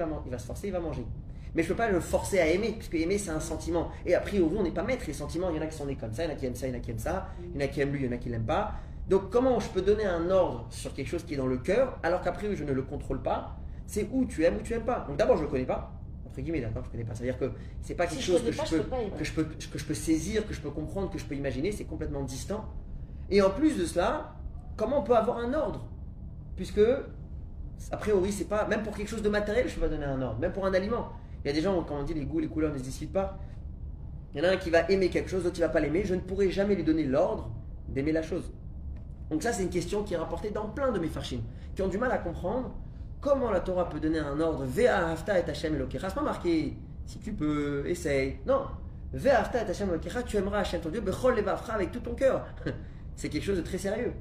va, il manger. Mais je peux pas le forcer à aimer, puisque aimer c'est un sentiment. Et a priori, on n'est pas maître des sentiments. Il y en a qui sont nés comme ça, il y en a qui aiment ça, il y en a qui aiment ça, il y en a qui aiment lui, il y en a qui l'aiment pas. Donc comment je peux donner un ordre sur quelque chose qui est dans le cœur, alors qu'a priori je ne le contrôle pas? C'est où tu aimes ou tu aimes pas. Donc d'abord je le connais pas, entre guillemets, d'accord, je connais pas. C'est-à-dire que c'est pas quelque chose que pas, je, peux, peux pas aimer. que, je peux, que je peux saisir, que je peux comprendre, que je peux imaginer, c'est complètement distant. Et en plus de cela, comment on peut avoir un ordre? Puisque, a priori, c'est pas, même pour quelque chose de matériel, je peux pas donner un ordre, même pour un aliment. Il y a des gens, quand on dit les goûts, les couleurs ne se discutent pas. Il y en a un qui va aimer quelque chose, l'autre qui va pas l'aimer. Je ne pourrai jamais lui donner l'ordre d'aimer la chose. Donc ça, c'est une question qui est rapportée dans plein de mes farshim, qui ont du mal à comprendre comment la Torah peut donner un ordre Ve'a hafta et Hashem Elokecha. C'est pas marqué si tu peux, essaye. Non. Ve'a hafta et Hashem Elokecha, tu aimeras Hashem ton Dieu, bechol levavcha avec tout ton cœur. (laughs) c'est quelque chose de très sérieux.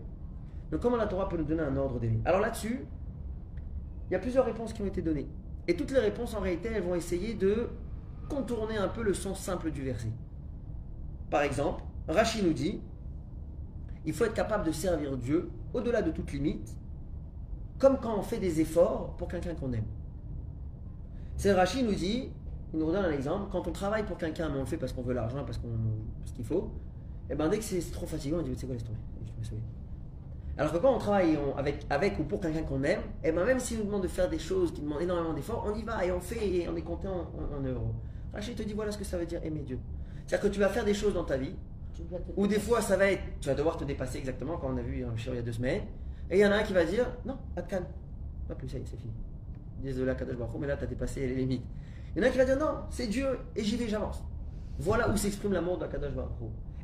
Donc comment la Torah peut nous donner un ordre d'aimer Alors là-dessus, il y a plusieurs réponses qui ont été données. Et toutes les réponses, en réalité, elles vont essayer de contourner un peu le sens simple du verset. Par exemple, Rashi nous dit il faut être capable de servir Dieu au-delà de toute limite, comme quand on fait des efforts pour quelqu'un qu'on aime. C'est Rashi nous dit, il nous redonne un exemple, quand on travaille pour quelqu'un, mais on le fait parce qu'on veut l'argent, parce qu'on qu'il faut, et ben dès que c'est trop fatigant, on dit c'est quoi laisse tomber, je me. Alors que quand on travaille on- avec, avec ou pour quelqu'un qu'on aime, et ben même s'il nous demande de faire des choses qui demandent énormément d'efforts, on y va et on fait et on est content en, en euros. Rachid te dit voilà ce que ça veut dire aimer Dieu. C'est-à-dire que tu vas faire des choses dans ta vie, ou des fois ça va être, tu vas devoir te dépasser exactement, quand on a vu un chien il y a deux semaines, et il y en a un qui va dire non, Atkan, pas plus, ça c'est fini. Désolé Kadosh Baruch mais là tu as dépassé les limites. Il y en a un qui va dire non, c'est Dieu et j'y vais, j'avance. Voilà où s'exprime l'amour d'Akadosh Baruch.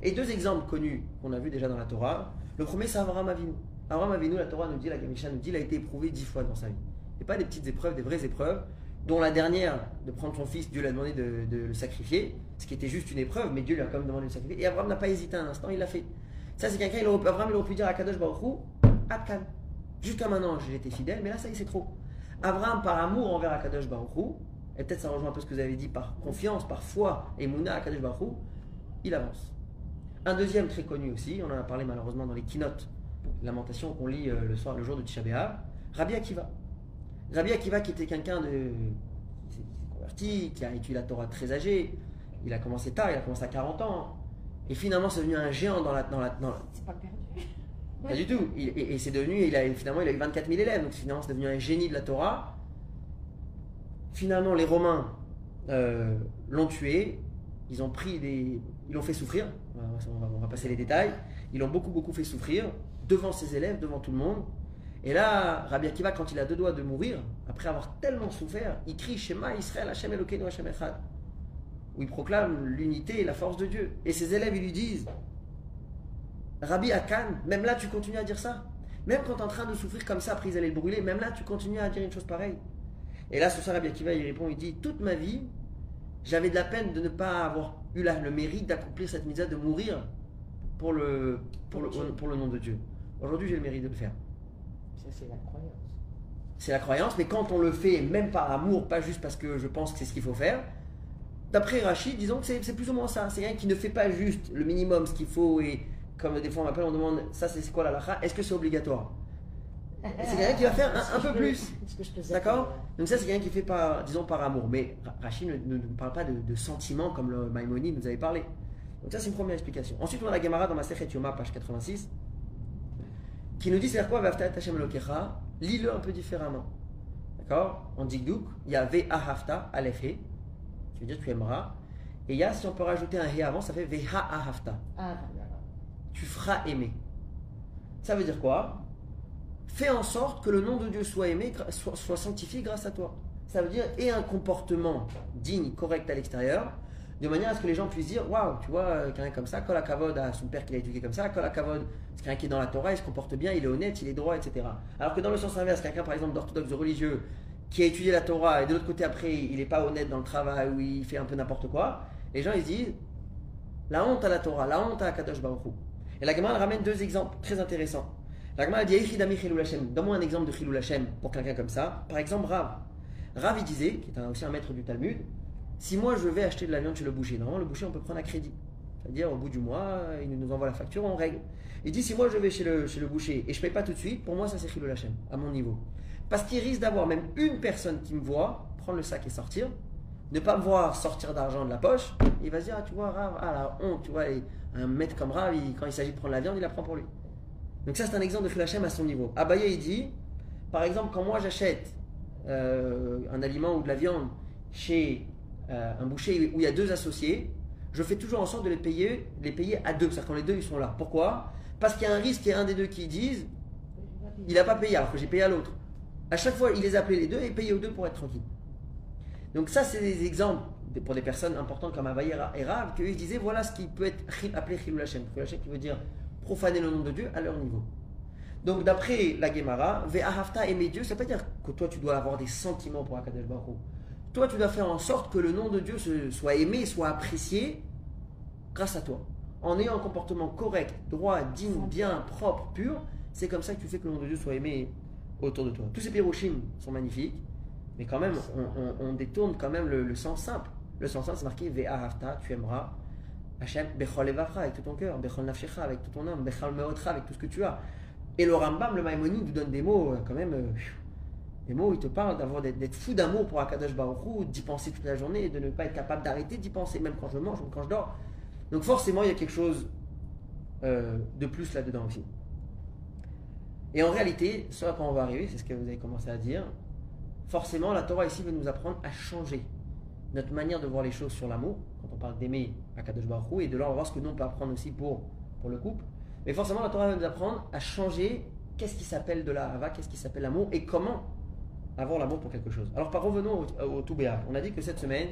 Et deux exemples connus qu'on a vus déjà dans la Torah. Le premier, c'est Avraham Avinu. Avraham Avinu, la Torah nous dit, la Gamisha nous dit, il a été éprouvé dix fois dans sa vie. Et pas des petites épreuves, des vraies épreuves, dont la dernière, de prendre son fils, Dieu lui a demandé de, le sacrifier, ce qui était juste une épreuve, mais Dieu lui a quand même demandé de le sacrifier. Et Abraham n'a pas hésité un instant, il l'a fait. Ça, c'est quelqu'un, Abraham, il aurait pu dire à Kadosh Baruch Jusqu'à maintenant, j'ai été fidèle, mais là, ça y est, c'est trop. Abraham, par amour envers Akadosh Baruch Hu, et peut-être ça rejoint un peu ce que vous avez dit, par confiance, par foi et Mouna Akadosh Baruch Hu, il avance. Un deuxième très connu aussi, on en a parlé malheureusement dans les keynotes, lamentations qu'on lit euh, le soir, le jour de Tisha Rabbi Akiva. Rabbi Akiva qui était quelqu'un de qui converti, qui a étudié la Torah très âgé, il a commencé tard, il a commencé à 40 ans, et finalement c'est devenu un géant dans la, dans la. Pas du tout. Il- et c'est devenu, il a, finalement, il a eu 24 000 élèves, donc finalement, c'est devenu un génie de la Torah. Finalement, les Romains euh, l'ont tué. Ils ont pris ils l'ont fait souffrir. On va, on va- on va passer les détails. Ils l'ont beaucoup, beaucoup fait souffrir devant ses élèves, devant tout le monde. Et là, Rabbi Akiva, quand il a deux doigts de mourir, après avoir tellement souffert, il crie Shema Israël Hashem Elokeinu Hashem Echad, où il proclame l'unité et la force de Dieu. Et ses élèves, ils lui disent Rabbi Akan, même là tu continues à dire ça. Même quand tu es en train de souffrir comme ça, après ils allaient le brûler, même là tu continues à dire une chose pareille. Et là, ce soir, Rabbi Akiva, il répond, il dit, toute ma vie, j'avais de la peine de ne pas avoir eu la- le mérite d'accomplir cette mise de mourir pour le, pour, le, pour le nom de Dieu. Aujourd'hui, j'ai le mérite de le faire. Ça, c'est la croyance. C'est la croyance, mais quand on le fait, même par amour, pas juste parce que je pense que c'est ce qu'il faut faire, d'après Rachid, disons que c'est c'est plus ou moins ça. C'est quelqu'un qui ne fait pas juste le minimum, ce qu'il faut, et comme des fois on m'appelle, on demande ça c'est quoi la lacha Est-ce que c'est obligatoire? C'est quelqu'un qui va faire un, un peu plus. D'accord? Donc ça c'est quelqu'un qui fait par, disons par amour. Mais Ra- Rachid ne, ne parle pas de, de sentiments comme le Maïmonide nous avait parlé. Donc ça c'est une première explication. Ensuite on a la Gemara dans ma Sechet Yoma, page 86, qui nous dit c'est quoi Vafta Hashem Lis-le un peu différemment. D'accord? En Digdouk, il y a Ve'a Hafta, Aleph He, qui veut dire tu aimeras. Et il y a, si on peut rajouter un He avant, ça fait Ve'a Hafta Ah. Tu feras aimer. Ça veut dire quoi? Fais en sorte que le nom de Dieu soit aimé, soit, soit sanctifié grâce à toi. Ça veut dire et un comportement digne, correct à l'extérieur, de manière à ce que les gens puissent dire Waouh, tu vois, euh, quelqu'un comme ça, Kol Kavod à son père qui l'a éduqué comme ça, Kol Kavod, c'est quelqu'un qui est dans la Torah, il se comporte bien, il est honnête, il est droit, etc. Alors que dans le sens inverse, quelqu'un par exemple d'orthodoxe, religieux, qui a étudié la Torah et de l'autre côté après, il n'est pas honnête dans le travail ou il fait un peu n'importe quoi, les gens ils se disent la honte à la Torah, la honte à Kadosh Baruch. Et la Gemara ramène deux exemples très intéressants. La Gemara dit Eichidami Chilul Hashem. Donne-moi un exemple de Chilul Hashem pour quelqu'un comme ça. Par exemple, Rav. Rav il disait, qui est aussi un maître du Talmud, si moi je vais acheter de la viande chez le boucher, normalement le boucher on peut prendre à crédit. C'est-à-dire au bout du mois, il nous envoie la facture, on règle. Il dit si moi je vais chez le, boucher et je paye pas tout de suite, pour moi ça c'est Chilul Hashem, à mon niveau. Parce qu'il risque d'avoir même une personne qui me voit prendre le sac et sortir, ne pas me voir sortir d'argent de la poche, il va se dire, ah, tu vois, Rav, ah la honte, tu vois, et un maître comme Rav, quand il s'agit de prendre la viande, il la prend pour lui. Donc ça, c'est un exemple de Chil Hashem à son niveau. Abaye, il dit, par exemple, quand moi j'achète euh, un aliment ou de la viande chez euh, un boucher où il y a deux associés, je fais toujours en sorte de les payer, les payer à deux, c'est-à-dire quand les deux ils sont là. Pourquoi? Parce qu'il y a un risque qu'il y ait un des deux qui dise, il n'a pas payé alors que j'ai payé à l'autre. À chaque fois, il les appelait les deux et payait aux deux pour être tranquille. Donc ça, c'est des exemples pour des personnes importantes comme Abaye et Rav, ils disaient voilà ce qui peut être appelé Chilul Hashem. Chilul Hashem qui veut dire profaner le nom de Dieu à leur niveau. Donc d'après la Gemara, Ve'ahavta aimer Dieu, ça veut pas dire que toi tu dois avoir des sentiments pour Akadosh Baruch. Toi tu dois faire en sorte que le nom de Dieu soit aimé, soit apprécié grâce à toi. En ayant un comportement correct, droit, digne, bien, propre, pur, c'est comme ça que tu fais que le nom de Dieu soit aimé autour de toi. Tous ces piroshim sont magnifiques, mais quand même, on, on- on détourne quand même le, le sens simple. Le sens simple, c'est marqué Ve'ahavta, tu aimeras Hachem, Bechol Evavra, avec tout ton cœur, Bechol Nafshecha, avec tout ton âme, Bechol Meotra, avec tout ce que tu as. Et le Rambam, le Maïmonide, nous donne des mots, euh, quand même, euh, des mots où il te parle d'avoir d'être fou d'amour pour Akadosh Baruch Hu, d'y penser toute la journée, de ne pas être capable d'arrêter d'y penser, même quand je mange, même quand je dors. Donc forcément, il y a quelque chose euh, de plus là-dedans aussi. Et en réalité, ce à quoi on va arriver, c'est ce que vous avez commencé à dire, forcément, la Torah ici veut nous apprendre à changer notre manière de voir les choses sur l'amour, quand on parle d'aimer Baruch Hu, et de là on va voir ce que nous on peut apprendre aussi pour, pour le couple. Mais forcément, la Torah va nous apprendre à changer qu'est-ce qui s'appelle de la hava, qu'est-ce qui s'appelle l'amour, et comment avoir l'amour pour quelque chose. Alors, par revenons au, au tout béat. On a dit que cette semaine,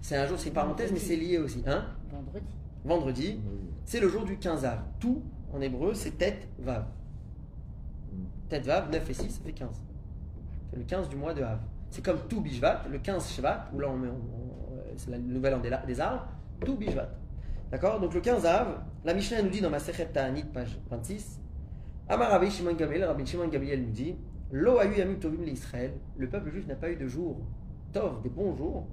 c'est un jour, c'est une parenthèse, mais c'est lié aussi. Hein Vendredi. Vendredi, c'est le jour du 15 av. Tout, en hébreu, c'est tête vav. Tête vav, 9 et 6, ça fait 15. Le 15 du mois de av. C'est comme tout bishvat, le 15 shvat, où là on met, on- c'est la nouvelle an des, arbres, tout bishvat. D'accord? Donc le 15 Av, la Mishnah nous dit dans ma Sechet Ta'anit, page 26, Amar Rabbi Shimon Gamliel, Rabbi Shimon Gamliel nous dit tovim le peuple juif n'a pas eu de jours, tov, des bons jours,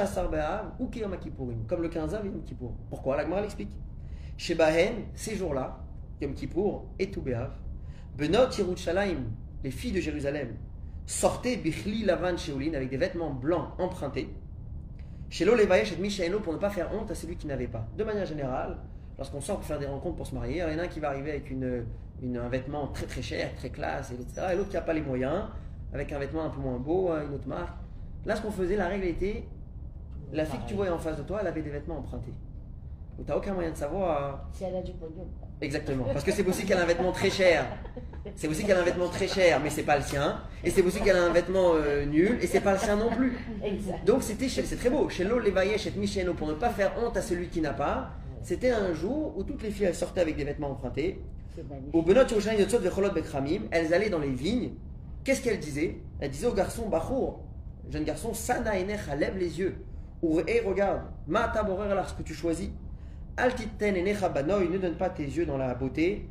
asar ou comme le 15 Av et Yom Kippour. Pourquoi? La Gemara l'explique. Chez Bahen, ces jours-là, Yom Kippour et tout Be'av, Benot Yerushalayim, les filles de Jérusalem, sortaient bichli lavan sheolin avec des vêtements blancs empruntés, chez Levayesh et Mishaeno pour ne pas faire honte à celui qui n'avait pas. De manière générale, lorsqu'on sort pour faire des rencontres pour se marier, il y en a un qui va arriver avec une, une- un vêtement très très cher, très classe, etc. Et l'autre qui n'a pas les moyens, avec un vêtement un peu moins beau, hein, une autre marque. Là, ce qu'on faisait, la règle était, la fille que tu voyais en face de toi, elle avait des vêtements empruntés. Donc tu n'as aucun moyen de savoir Si elle a du pognon. Exactement. Parce que c'est possible qu'elle a un vêtement très cher. C'est aussi qu'elle a un vêtement très cher, mais c'est pas le sien. Et c'est aussi qu'elle a un vêtement euh, nul, et c'est pas le sien non plus. Exact. Donc c'était chez- c'est très beau. Chez Lo Levayesh et Micheno, pour ne pas faire honte à celui qui n'a pas, c'était un jour où toutes les filles sortaient avec des vêtements empruntés. Au Benot Bekramim, elles allaient dans les vignes. Qu'est-ce qu'elles disaient? Elles disaient au garçon Bachour, jeune garçon, Sana Enecha, lève les yeux. Ou et regarde, Ma taborer alors ce que tu choisis. Ne donne pas tes yeux dans la beauté.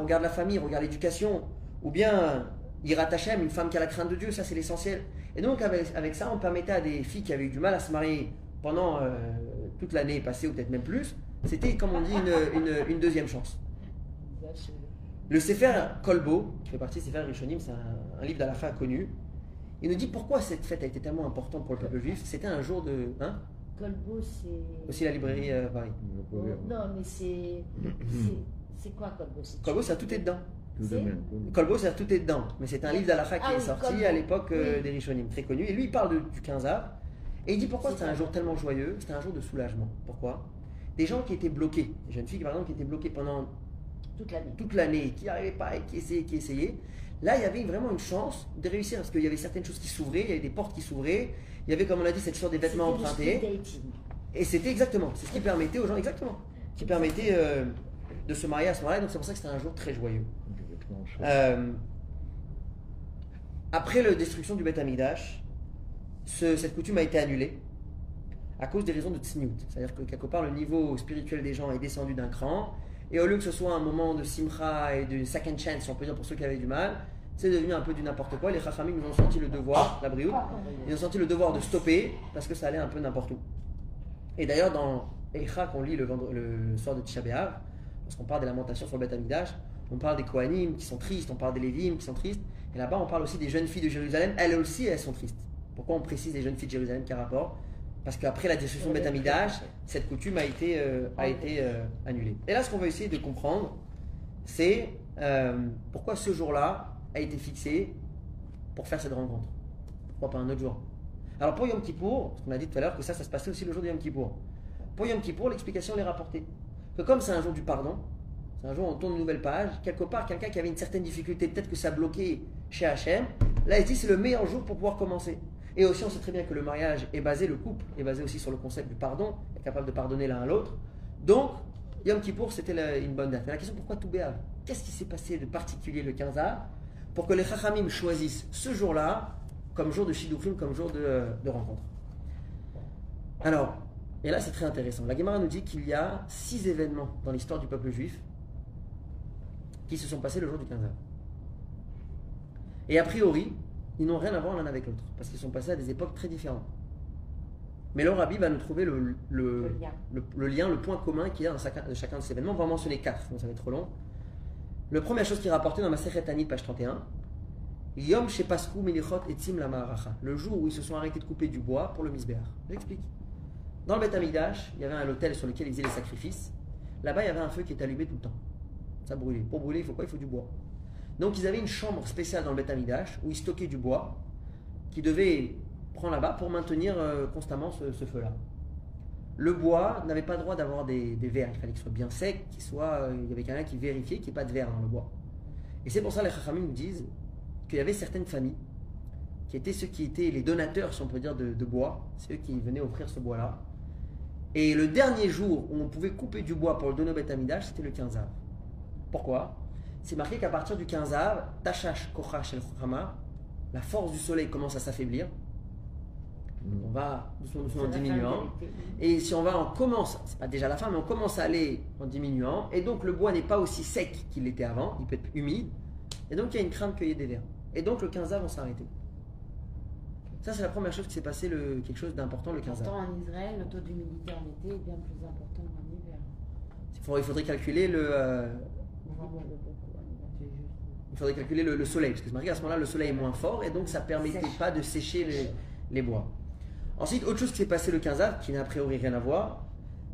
Regarde la famille, regarde l'éducation. Ou bien Yirat Hashem, une femme qui a la crainte de Dieu, ça c'est l'essentiel. Et donc avec, ça, on permettait à des filles qui avaient eu du mal à se marier pendant euh, toute l'année passée, ou peut-être même plus, c'était comme on dit une- une- deuxième chance. Le Sefer Kolbo, qui fait partie du Sefer Rishonim, c'est un, un livre d'Alafa connu. Il nous dit pourquoi cette fête a été tellement importante pour le peuple juif? C'était un jour de. Hein? Colbo, c'est. Aussi la librairie euh, Paris. Oh, non, mais c'est. c'est- quoi Colbo c'est- Kolbo, ça tout est dedans. Kolbo, ça tout est dedans. Mais c'est un livre d'Alafa qui Ah est oui, sorti à l'époque euh, Oui. des Rishonim, très connu. Et lui, il parle de- du 15 av. Et il dit pourquoi C'est c'était un jour tellement joyeux? C'était un jour de soulagement. Pourquoi? Des gens qui étaient bloqués, des jeunes filles par exemple qui étaient bloquées pendant Toute l'année. toute l'année, qui n'arrivaient pas et qui essayaient, qui essayaient. Là, il y avait vraiment une chance de réussir parce qu'il y avait certaines choses qui s'ouvraient, il y avait des portes qui s'ouvraient, il y avait, comme on l'a dit, cette histoire des vêtements empruntés. Et c'était exactement, c'est ce qui permettait aux gens, exactement, qui permettait euh, de se marier à ce moment-là. Donc c'est pour ça que c'était un jour très joyeux. Euh, après la destruction du Beth Amikdash, ce- cette coutume a été annulée à cause des raisons de tsniout. C'est-à-dire que quelque part le niveau spirituel des gens est descendu d'un cran, et au lieu que ce soit un moment de simcha et de second chance, si on peut dire pour ceux qui avaient du mal, c'est devenu un peu du n'importe quoi. Les chachamim nous ont senti le devoir, la brioute, ils ont senti le devoir de stopper parce que ça allait un peu n'importe où. Et d'ailleurs, dans Eicha, qu'on lit le, soir de Tisha parce qu'on parle des lamentations sur le Beth Amikdash, on parle des Kohanim qui sont tristes, on parle des Lévim qui sont tristes, et là-bas on parle aussi des jeunes filles de Jérusalem, elles aussi elles sont tristes. Pourquoi on précise les jeunes filles de Jérusalem Quel rapport? Parce qu'après la destruction de Beth Amikdash, cette coutume a été, euh, euh, annulée. Et là, ce qu'on va essayer de comprendre, c'est euh, pourquoi ce jour-là a été fixé pour faire cette rencontre. Pourquoi pas un autre jour Alors pour Yom Kippour, qu'on a dit tout à l'heure que ça, ça se passait aussi le jour de Yom Kippour. Pour Yom Kippour, l'explication est rapportée. Que comme c'est un jour du pardon, c'est un jour où on tourne une nouvelle page, quelque part, quelqu'un qui avait une certaine difficulté, peut-être que ça a bloqué chez Hachem, là il dit c'est le meilleur jour pour pouvoir commencer. Et aussi on sait très bien que le mariage est basé, le couple est basé aussi sur le concept du pardon, est capable de pardonner l'un à l'autre. Donc, Yom Kippour c'était une bonne date. La question pourquoi tout Béav Qu'est-ce qui s'est passé de particulier le 15 av pour que les Chachamim choisissent ce jour-là comme jour de Shidduchim, comme jour de, de rencontre Alors, et là c'est très intéressant. La Gemara nous dit qu'il y a six événements dans l'histoire du peuple juif qui se sont passés le jour du 15 av. Et a priori, ils n'ont rien à voir l'un avec l'autre, parce qu'ils sont passés à des époques très différentes. Mais le Rabbi va nous trouver le, le- Le lien. le- le lien, le point commun qu'il y a dans chacun, de chacun de ces événements. On va en mentionner quatre, sinon ça va être trop long. La première chose qui est rapportée dans ma Anit, page 31, Yom Melichot Etzim la Maharacha, le jour où ils se sont arrêtés de couper du bois pour le Misbéach. J'explique. Dans le Beth il y avait un hôtel sur lequel ils faisaient les sacrifices. Là-bas, il y avait un feu qui était allumé tout le temps. Ça brûlait. Pour brûler, il faut quoi? Il faut du bois. Donc, ils avaient une chambre spéciale dans le Beth où ils stockaient du bois qui devait prendre là-bas pour maintenir euh, constamment ce feu-là. Le bois n'avait pas le droit d'avoir des, des verres. Il fallait qu'il soit bien sec, qu'il soit, euh, il y avait quelqu'un qui vérifiait qu'il n'y ait pas de verre dans le bois. Et c'est pour ça que les Chachamim nous disent qu'il y avait certaines familles qui étaient ceux qui étaient les donateurs, si on peut dire, de, de bois, ceux qui venaient offrir ce bois-là. Et le dernier jour où on pouvait couper du bois pour le donner au Beth c'était le 15 av. Pourquoi? C'est marqué qu'à partir du 15 av, Tashash Kochash El Chama, la force du soleil commence à s'affaiblir. On va doucement, doucement en diminuant. Et si on va, on commence, c'est pas déjà la fin, mais on commence à aller en diminuant. Et donc le bois n'est pas aussi sec qu'il était avant, il peut être humide. Et donc il y a une crainte qu'il y ait des vers. Et donc le 15 av, on s'est arrêté. Ça, c'est la première chose qui s'est passé, le, quelque chose d'important le 15 av. Pourtant, en Israël, le taux d'humidité en été est bien plus important qu'en hiver. Il faudrait, il faudrait calculer le, euh, il faudrait calculer le, le soleil, parce que c'est marqué à ce moment-là, le soleil est moins fort, et donc ça ne permettait Sèche. pas de sécher les, les bois. Ensuite, autre chose qui s'est passé le 15 av, qui n'a a priori rien à voir,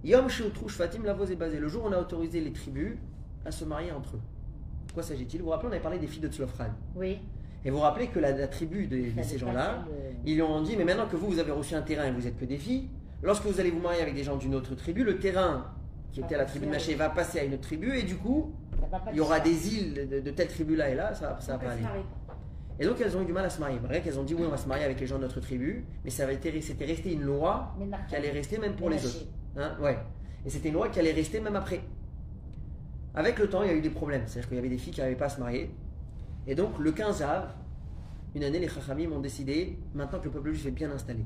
Yom Sheutru Shvatim Lavos et basé. Le jour où on a autorisé les tribus à se marier entre eux. De quoi s'agit-il? Vous vous rappelez, on avait parlé des filles de Tzlofran. Oui. Et vous vous rappelez que la, la tribu de, ces gens-là, ils lui ont dit, mais maintenant que vous, vous avez reçu un terrain et vous êtes que des filles, lorsque vous allez vous marier avec des gens d'une autre tribu, le terrain qui Va était à la tribu de Maché va passer à une autre tribu, et du coup, il y aura de des îles de, de telle tribu là et là, ça, ça va pas aller. Et donc elles ont eu du mal à se marier. Vrai qu'elles ont dit oui, on va se marier avec les gens de notre tribu, mais ça avait été, c'était resté une loi qui allait rester même pour les autres. Hein, ouais. Et c'était une loi qui allait rester même après. Avec le temps, il y a eu des problèmes. C'est-à-dire qu'il y avait des filles qui n'arrivaient pas à se marier. Et donc, le 15 av, une année, les Chachamim ont décidé, maintenant que le peuple juif est bien installé,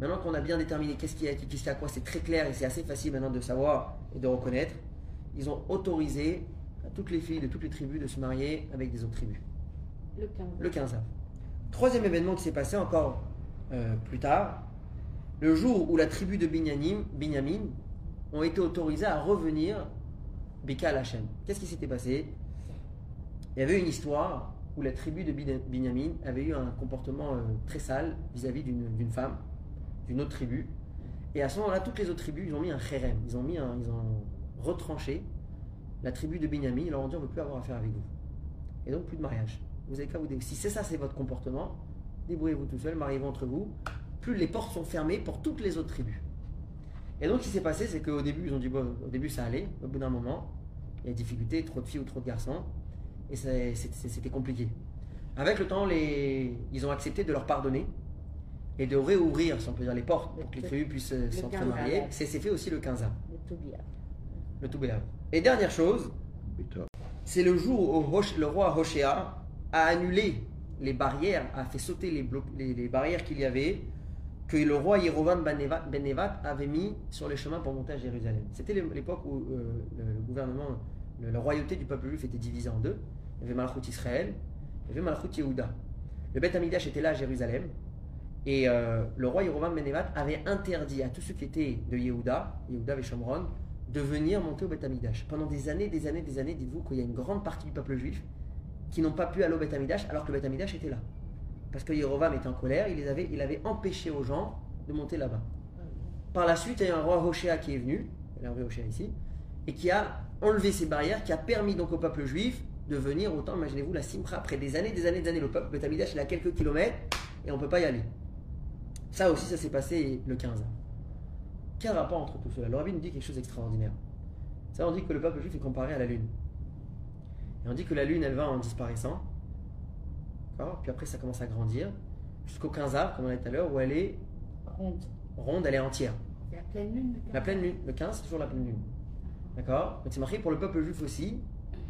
maintenant qu'on a bien déterminé qu'est-ce qui est qui, qu'est-ce qui à quoi, c'est très clair et c'est assez facile maintenant de savoir et de reconnaître, ils ont autorisé à toutes les filles de toutes les tribus de se marier avec des autres tribus Le 15. le 15 av. Troisième événement qui s'est passé encore euh, plus tard, le jour où la tribu de Binyamin, ont été autorisés à revenir Beka al Hashem. Qu'est-ce qui s'était passé? Il y avait une histoire où la tribu de Bin- Binyamin avait eu un comportement euh, très sale vis-à-vis d'une femme, d'une autre tribu. Et à ce moment-là, toutes les autres tribus, ils ont mis un kherem, ils ont, mis un- ils ont retranché la tribu de Binyamin, ils leur ont dit on ne veut plus avoir affaire avec vous. Et donc plus de mariage. Vous avez qu'à vous Si c'est ça, c'est votre comportement, débrouillez-vous tout seul, mariez-vous entre vous. Plus les portes sont fermées pour toutes les autres tribus. Et donc, ce qui s'est passé, c'est qu'au début, ils ont dit, bon, au début, ça allait. Au bout d'un moment, il y a des difficultés, trop de filles ou trop de garçons. Et c'était compliqué. Avec le temps, les, ils ont accepté de leur pardonner et de réouvrir, si on peut dire, les portes pour que les tribus puissent 15 s'entre-marier. C'est fait aussi le 15 av, Le Toubia. le Toubéa. Et dernière chose, c'est le jour où le roi Hoshea a annulé les barrières, a fait sauter les, barrières qu'il y avait, que le roi Yerovam ben ben Nevat avait mis sur les chemins pour monter à Jérusalem. C'était l'é- l'époque où euh, le, gouvernement, la royauté du peuple juif était divisée en deux. Il y avait Malchut Israël, il y avait Malchut Yehuda. Le Beth Amidash était là à Jérusalem. Et euh, le roi Yerovam ben Nevat avait interdit à tous ceux qui étaient de Yehuda, Yehuda et Shomron, de venir monter au Beth Amidash. Pendant des années, des années, des années, dites-vous qu'il y a une grande partie du peuple juif qui n'ont pas pu aller au Beth Amidash alors que le Beth était là. Parce que Yerovam était en colère, il, les avait, il avait empêché aux gens de monter là-bas. Par la suite, il y a un roi Hoshea qui est venu, il y a un roi Hoshea ici, et qui a enlevé ces barrières, qui a permis donc au peuple juif de venir autant, imaginez-vous, la Simcha, après des années, des années, des années, le peuple, Beth Amidash, il quelques kilomètres, et on ne peut pas y aller. Ça aussi, ça s'est passé le 15 ans. Quel rapport entre tout cela? Le rabbi nous dit quelque chose d'extraordinaire. Ça, on dit que le peuple juif est comparé à la lune. Et on dit que la lune, elle va en disparaissant. D'accord? Puis après, ça commence à grandir. Jusqu'au 15 av, comme on a dit tout à l'heure, où elle est Ronde. ronde, elle est entière. La pleine lune. le 15. La pleine lune, le 15, c'est toujours la pleine lune. D'accord? Donc c'est marqué pour le peuple juif aussi.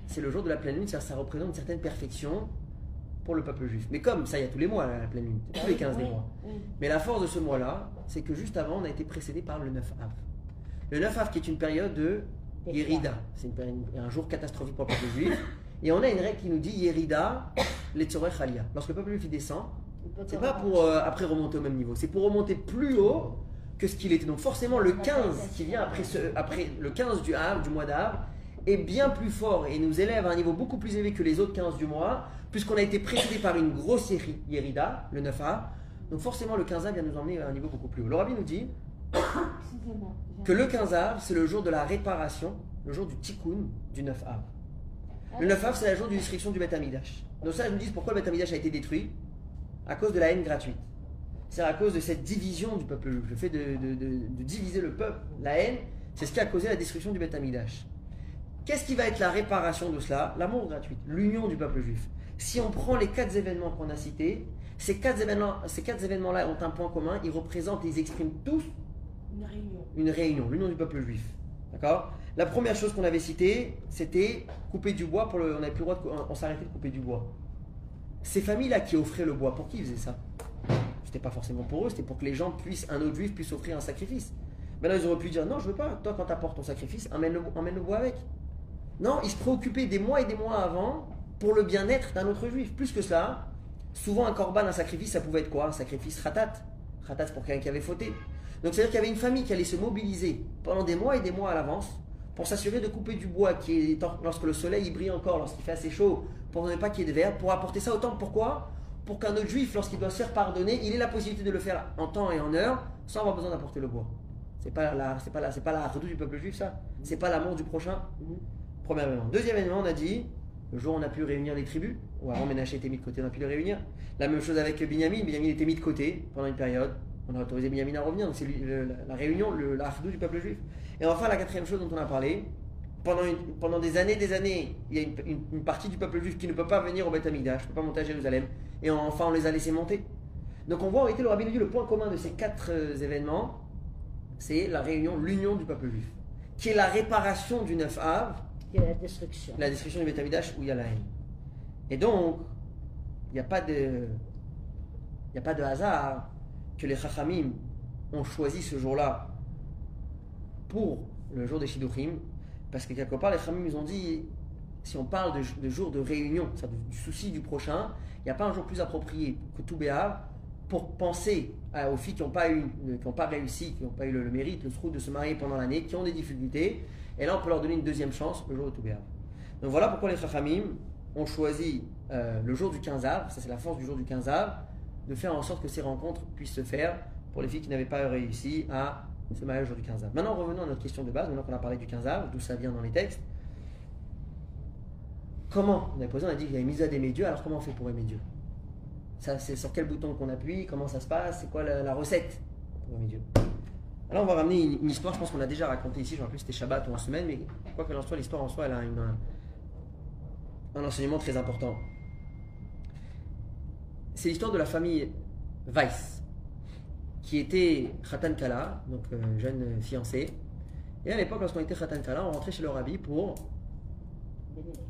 C'est le jour de la pleine lune, ça représente une certaine perfection pour le peuple juif. Mais comme ça, il y a tous les mois la, la pleine lune, tous les 15 des Oui, mois. oui. Mais la force de ce mois-là, c'est que juste avant, on a été précédé par le 9 av. Le 9 av qui est une période de Des Yerida. C'est un jour catastrophique pour le peuple juif. (laughs) Et on a une règle qui nous dit Yerida, (coughs) Letzorech Aliyah. Lorsque le peuple juif descend, c'est pas pour euh, après remonter au même niveau, c'est pour remonter plus haut que ce qu'il était. Donc forcément le 15 qui vient après, ce, après le 15 du mois d'Av, est bien plus fort et nous élève à un niveau beaucoup plus élevé que les autres 15 du mois, puisqu'on a été précédé par une grosse yéri- Yerida, le 9 Av. Donc forcément le 15 Av vient nous emmener à un niveau beaucoup plus haut. Le Rabbi nous dit que le 15 Av, c'est le jour de la réparation, le jour du Tikkun du 9 Av. Le 9 Av, c'est le jour de destruction du Beth Amidash. Donc ça, je me dis pourquoi le Beth Amidash a été détruit? À cause de la haine gratuite. C'est à cause de cette division du peuple juif. Le fait de, de- de- de diviser le peuple, la haine, c'est ce qui a causé la destruction du Beth Amidash. Qu'est-ce qui va être la réparation de cela? L'amour gratuit, l'union du peuple juif. Si on prend les quatre événements qu'on a cités, ces quatre événements, ces quatre événements-là ont un point commun. Ils représentent, ils expriment tous Une réunion. une réunion, l'union du peuple juif. D'accord? La première chose qu'on avait citée, c'était couper du bois pour. On n'avait plus le droit de. cou- On s'arrêtait de couper du bois. Ces familles-là qui offraient le bois, pour qui ils faisaient ça? C'était pas forcément pour eux, c'était pour que les gens puissent, un autre juif puisse offrir un sacrifice. Maintenant, ils auraient pu dire non, je veux pas. Toi, quand tu apportes ton sacrifice, emmène le, bois avec. Non, ils se préoccupaient des mois et des mois avant pour le bien-être d'un autre juif. Plus que cela, souvent un corban, un sacrifice, ça pouvait être quoi? Un sacrifice ratat. Ratat, pour quelqu'un qui avait fauté. Donc, c'est-à-dire qu'il y avait une famille qui allait se mobiliser pendant des mois et des mois à l'avance pour s'assurer de couper du bois qui lorsque le soleil il brille encore, lorsqu'il fait assez chaud, pour ne pas qu'il y ait de verre, pour apporter ça au temple. Pourquoi? Pour qu'un autre juif, lorsqu'il doit se faire pardonner, il ait la possibilité de le faire en temps et en heure sans avoir besoin d'apporter le bois. C'est pas la, c'est pas la, c'est pas la redoute du peuple juif, ça. C'est pas l'amour du prochain. Premier événement. Deuxième événement, on a dit, le jour où on a pu réunir les tribus, où avant Ménaché était mis de côté, on a pu les réunir. La même chose avec Binyamin. Binyamin était mis de côté pendant une période. On a autorisé Binyamin à revenir. Donc c'est le- la, réunion, le, la redoute du peuple juif. Et enfin, la quatrième chose dont on a parlé, pendant, une- pendant des années, des années, il y a une, une- une partie du peuple juif qui ne peut pas venir au Beth Amikdash, ne peut pas monter à Jérusalem. Et enfin, on les a laissés monter. Donc on voit en réalité, le rabbin dit le point commun de ces quatre euh, événements, c'est la réunion, l'union du peuple juif, qui est la réparation du 9 Av, a la destruction. la destruction du Beth Amikdash où il y a la haine. Et donc, il n'y a pas de, il n'y a pas de hasard que les Chachamim ont choisi ce jour-là pour le jour des Shidduchim, parce que quelque part, les Chachamim ils ont dit, si on parle de, de jour de réunion, du souci du prochain, il n'y a pas un jour plus approprié que tout Béar pour penser aux filles qui n'ont pas, eu, qui n'ont pas réussi, qui n'ont pas eu le, mérite, le trou de se marier pendant l'année, qui ont des difficultés, et là on peut leur donner une deuxième chance le jour de tout. Donc voilà pourquoi les Chachamim ont choisi euh, le jour du 15 av, ça c'est la force du jour du 15 av, de faire en sorte que ces rencontres puissent se faire pour les filles qui n'avaient pas réussi à le jour du 15 av. Maintenant revenons à notre question de base, maintenant qu'on a parlé du 15 av, d'où ça vient dans les textes. Comment On a posé, on a dit qu'il y avait mise à d'aimer Dieu, alors comment on fait pour aimer Dieu? Ça, c'est sur quel bouton qu'on appuie, comment ça se passe, c'est quoi la, recette pour aimer Dieu? Alors on va ramener une, histoire, je pense qu'on l'a déjà raconté ici, je ne plus c'était Shabbat ou en semaine, mais quoi que en soit, l'histoire en soi, elle a une, un enseignement très important. C'est l'histoire de la famille Weiss, qui était Khatan Kala, donc euh, jeune fiancée. Et à l'époque, lorsqu'on était Khatan Kala, on rentrait chez le rabbi pour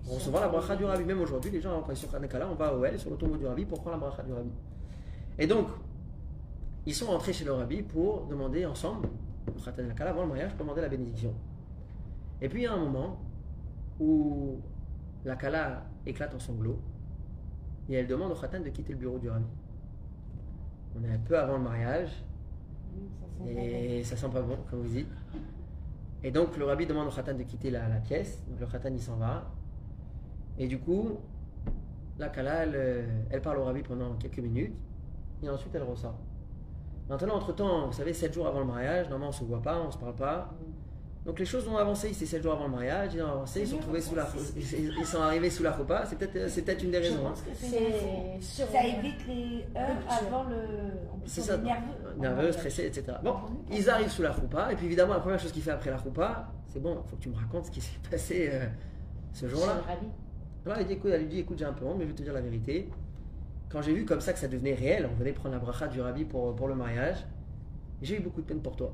recevoir la bracha du rabbi. Même aujourd'hui, les gens, quand ils sont Khatan Kala, on va au L sur le tombeau du rabbi pour prendre la bracha du rabbi. Et donc, ils sont rentrés chez le rabbi pour demander ensemble, le Khatan Kala, avant le mariage, pour demander la bénédiction. Et puis il y a un moment où la Kala éclate en sanglots et elle demande au Khatan de quitter le bureau du rabbi. On est un peu avant le mariage ça et ça sent pas bon, comme vous dites. Et donc le rabbi demande au Khatan de quitter la, la pièce. Donc le Khatan il s'en va. Et du coup, la Kala elle, euh, elle parle au rabbi pendant quelques minutes et ensuite elle ressort. Maintenant, entre-temps, vous savez, 7 jours avant le mariage, normalement on se voit pas, on se parle pas. Donc les choses ont avancé, c'est 7 jours avant le mariage, ils ont avancé, ils sont, trouvés sous la, ils ils sont arrivés sous la choupa, c'est peut-être c'est peut-être une des Je raisons. hein. Ça évite les heures avant le. C'est ça, est nerveux. nerveux, stressé, etc. Bon, ils arrivent sous la choupa, et puis évidemment, la première chose qu'il fait après la choupa, c'est bon, il faut que tu me racontes ce qui s'est passé euh, ce jour-là. Il dit, écoute, elle lui dit, écoute, j'ai un peu honte, mais je vais te dire la vérité. Quand j'ai vu comme ça que ça devenait réel, on venait prendre la bracha du rabbi pour, pour le mariage, j'ai eu beaucoup de peine pour toi.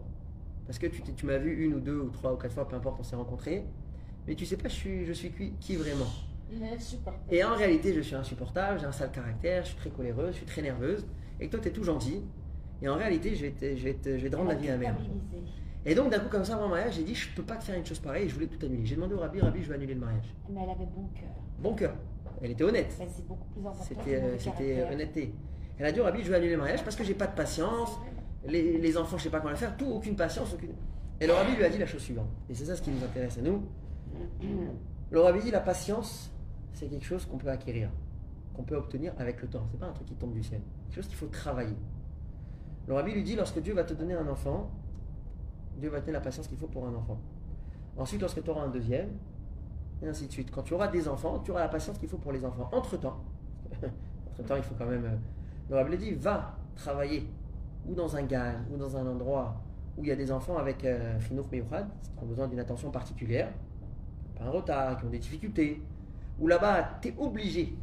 Parce que tu, m'as vu une ou deux ou trois ou quatre fois, peu importe, on s'est rencontrés. Mais tu sais pas, je suis, je suis qui, qui vraiment. Et en réalité, je suis insupportable, j'ai un sale caractère, je suis très coléreuse, je suis très nerveuse. Et que toi, tu es tout gentil. Et en réalité, je vais te, je vais te, je vais te rendre la vie amère. Et donc, d'un coup, comme ça, avant le mariage, j'ai dit, je peux pas te faire une chose pareille, et je voulais tout annuler. J'ai demandé au rabbi, rabbi, je veux annuler le mariage. Mais elle avait bon cœur. Bon cœur. Elle était honnête. C'est beaucoup plus important. C'était euh, c'était caractère. honnêteté. Elle a dit au rabbi, je veux annuler le mariage parce que j'ai pas de patience. Les, enfants, je sais pas comment faire. Tout, aucune patience, aucune. Et le rabbi lui a dit la chose suivante. Et c'est ça ce qui nous intéresse à nous. Le rabbi dit la patience, c'est quelque chose qu'on peut acquérir, qu'on peut obtenir avec le temps. C'est pas un truc qui tombe du ciel. C'est quelque chose qu'il faut travailler. Le rabbi lui dit lorsque Dieu va te donner un enfant, Dieu va te donner la patience qu'il faut pour un enfant. Ensuite, lorsque tu auras un deuxième, et ainsi de suite. Quand tu auras des enfants, tu auras la patience qu'il faut pour les enfants. Entre-temps, (laughs) entre-temps, il faut quand même... Le rabbi dit, va travailler ou dans un gan, ou dans un endroit où il y a des enfants avec euh, chinouf qui ont besoin d'une attention particulière, pas un retard, qui ont des difficultés, où là-bas, tu es obligé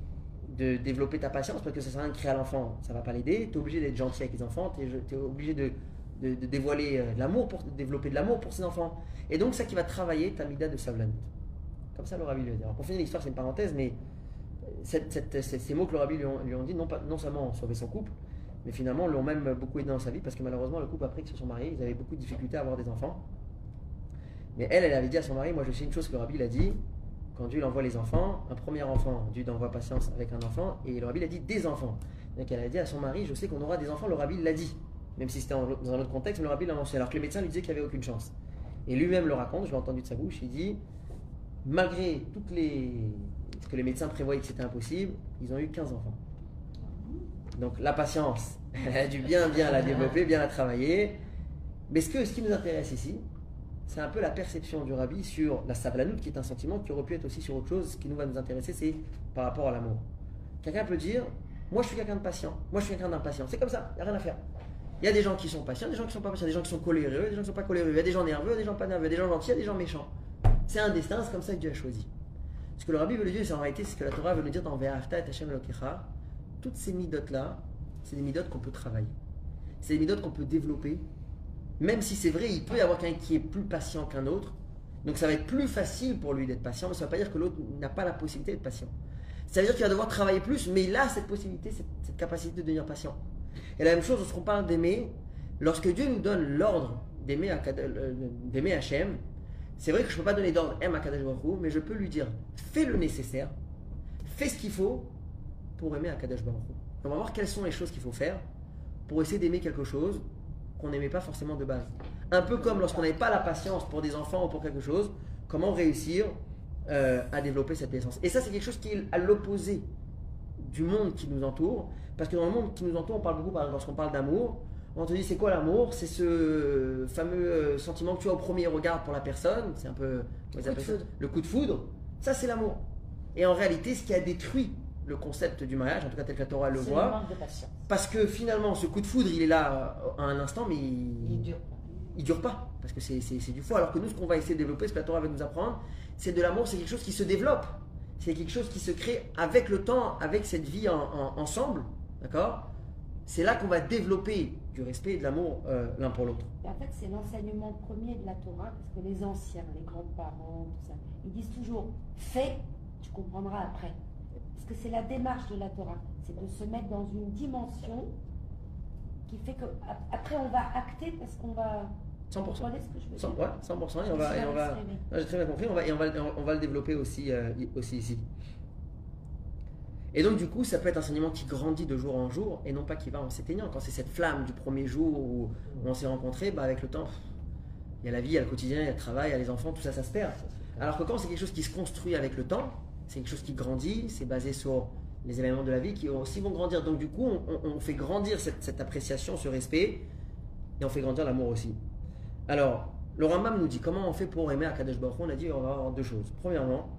de développer ta patience parce que ça sert à rien de créer à l'enfant, ça va pas l'aider, tu es obligé d'être gentil avec les enfants, tu es, obligé de, dévoiler euh, l'amour, développer de l'amour pour ses enfants. Et donc, ça qui va travailler ta mida de savlanut. Comme ça, le rabbi lui a dit. Alors, pour finir l'histoire, c'est une parenthèse, mais cette- ces, mots que le rabbi lui ont, lui ont dit, non, pas, non seulement sauver son couple, mais finalement l'ont même beaucoup aidé dans sa vie parce que malheureusement, le couple après qu'ils se sont mariés, ils avaient beaucoup de difficultés à avoir des enfants. Mais elle, elle avait dit à son mari Moi, je sais une chose que le rabbi il a dit quand Dieu envoie les enfants, un premier enfant, Dieu envoie patience avec un enfant, et le rabbi il a dit des enfants. Donc elle a dit à son mari Je sais qu'on aura des enfants, le rabbi l'a dit. Même si c'était dans un autre contexte, mais le rabbi l'a mentionné. Alors que les médecins lui disaient qu'il n'y avait aucune chance. Et lui-même le raconte, je l'ai entendu de sa bouche, il dit Malgré toutes les. ce que les médecins prévoyaient que c'était impossible, ils ont eu 15 enfants. Donc la patience, (laughs) elle a dû bien bien la développer, bien la travailler. Mais ce, que, ce qui nous intéresse ici, c'est un peu la perception du rabbi sur la sablanout, qui est un sentiment qui aurait pu être aussi sur autre chose. Ce qui nous va nous intéresser, c'est par rapport à l'amour. Quelqu'un peut dire Moi je suis quelqu'un de patient, moi je suis quelqu'un d'impatient. C'est comme ça, il n'y a rien à faire. Il y a des gens qui sont patients, des gens qui sont pas patients, des gens qui sont coléreux, des gens qui sont pas coléreux, il y a des gens nerveux, des gens pas nerveux, des gens gentils, des gens méchants. C'est un destin, c'est comme ça que Dieu a choisi. Ce que le rabbi veut nous dire, c'est en réalité ce que la Torah veut nous dire dans Ve'afta et Hashem. Toutes ces midotes là, c'est des midotes qu'on peut travailler. C'est des midotes qu'on peut développer. Même si c'est vrai, il peut y avoir quelqu'un qui est plus patient qu'un autre. Donc ça va être plus facile pour lui d'être patient, mais ça ne veut pas dire que l'autre n'a pas la possibilité d'être patient. Ça veut dire qu'il va devoir travailler plus, mais il a cette possibilité, cette, capacité de devenir patient. Et la même chose lorsqu'on parle d'aimer, lorsque Dieu nous donne l'ordre d'aimer euh, Hachem, c'est vrai que je ne peux pas donner d'ordre Akadosh Baruch Hu, mais je peux lui dire fais le nécessaire, fais ce qu'il faut pour aimer Akadosh Baruch. On va voir quelles sont les choses qu'il faut faire pour essayer d'aimer quelque chose qu'on n'aimait pas forcément de base. Un peu comme lorsqu'on n'avait pas la patience pour des enfants ou pour quelque chose, comment réussir euh, à développer cette patience. Et ça, c'est quelque chose qui est à l'opposé du monde qui nous entoure. Parce que dans le monde qui nous entoure, on parle beaucoup, lorsqu'on parle d'amour, on te dit c'est quoi l'amour? C'est ce fameux euh, sentiment que tu as au premier regard pour la personne. C'est un peu le coup de foudre. Ça, c'est l'amour. Et en réalité, ce qui a détruit le concept du mariage, en tout cas tel que la Torah le voit, parce que finalement, ce coup de foudre, il est là euh, à un instant, mais il, Il dure pas. il dure pas, parce que c'est du faux. Alors que nous, ce qu'on va essayer de développer, ce que la Torah va nous apprendre, c'est de l'amour, c'est quelque chose qui se développe. C'est quelque chose qui se crée avec le temps, avec cette vie en- en- ensemble. D'accord? C'est là qu'on va développer du respect et de l'amour euh, l'un pour l'autre. En fait, c'est l'enseignement premier de la Torah, parce que les anciens, les grands-parents, tout ça, ils disent toujours fais, tu comprendras après. Parce que c'est la démarche de la Torah, c'est de se mettre dans une dimension qui fait que ap- après on va acter parce qu'on va. 100%. Vous comprenez ce que je veux 100, dire ouais, 100%. Et on va, et on va, Non, J'ai très bien compris, on va, et on va, on va le développer aussi, euh, aussi ici. Et donc du coup, ça peut être un enseignement qui grandit de jour en jour et non pas qui va en s'éteignant. Quand c'est cette flamme du premier jour où, on s'est rencontrés, bah, avec le temps, il y a la vie, il y a le quotidien, il y a le travail, il y a les enfants, tout ça, ça se perd. Alors que quand c'est quelque chose qui se construit avec le temps, c'est quelque chose qui grandit, c'est basé sur les événements de la vie qui aussi vont grandir. Donc du coup, on, fait grandir cette, cette appréciation, ce respect, et on fait grandir l'amour aussi. Alors, le Rambam nous dit comment on fait pour aimer Akadosh Baruch On a dit on va avoir deux choses. Premièrement,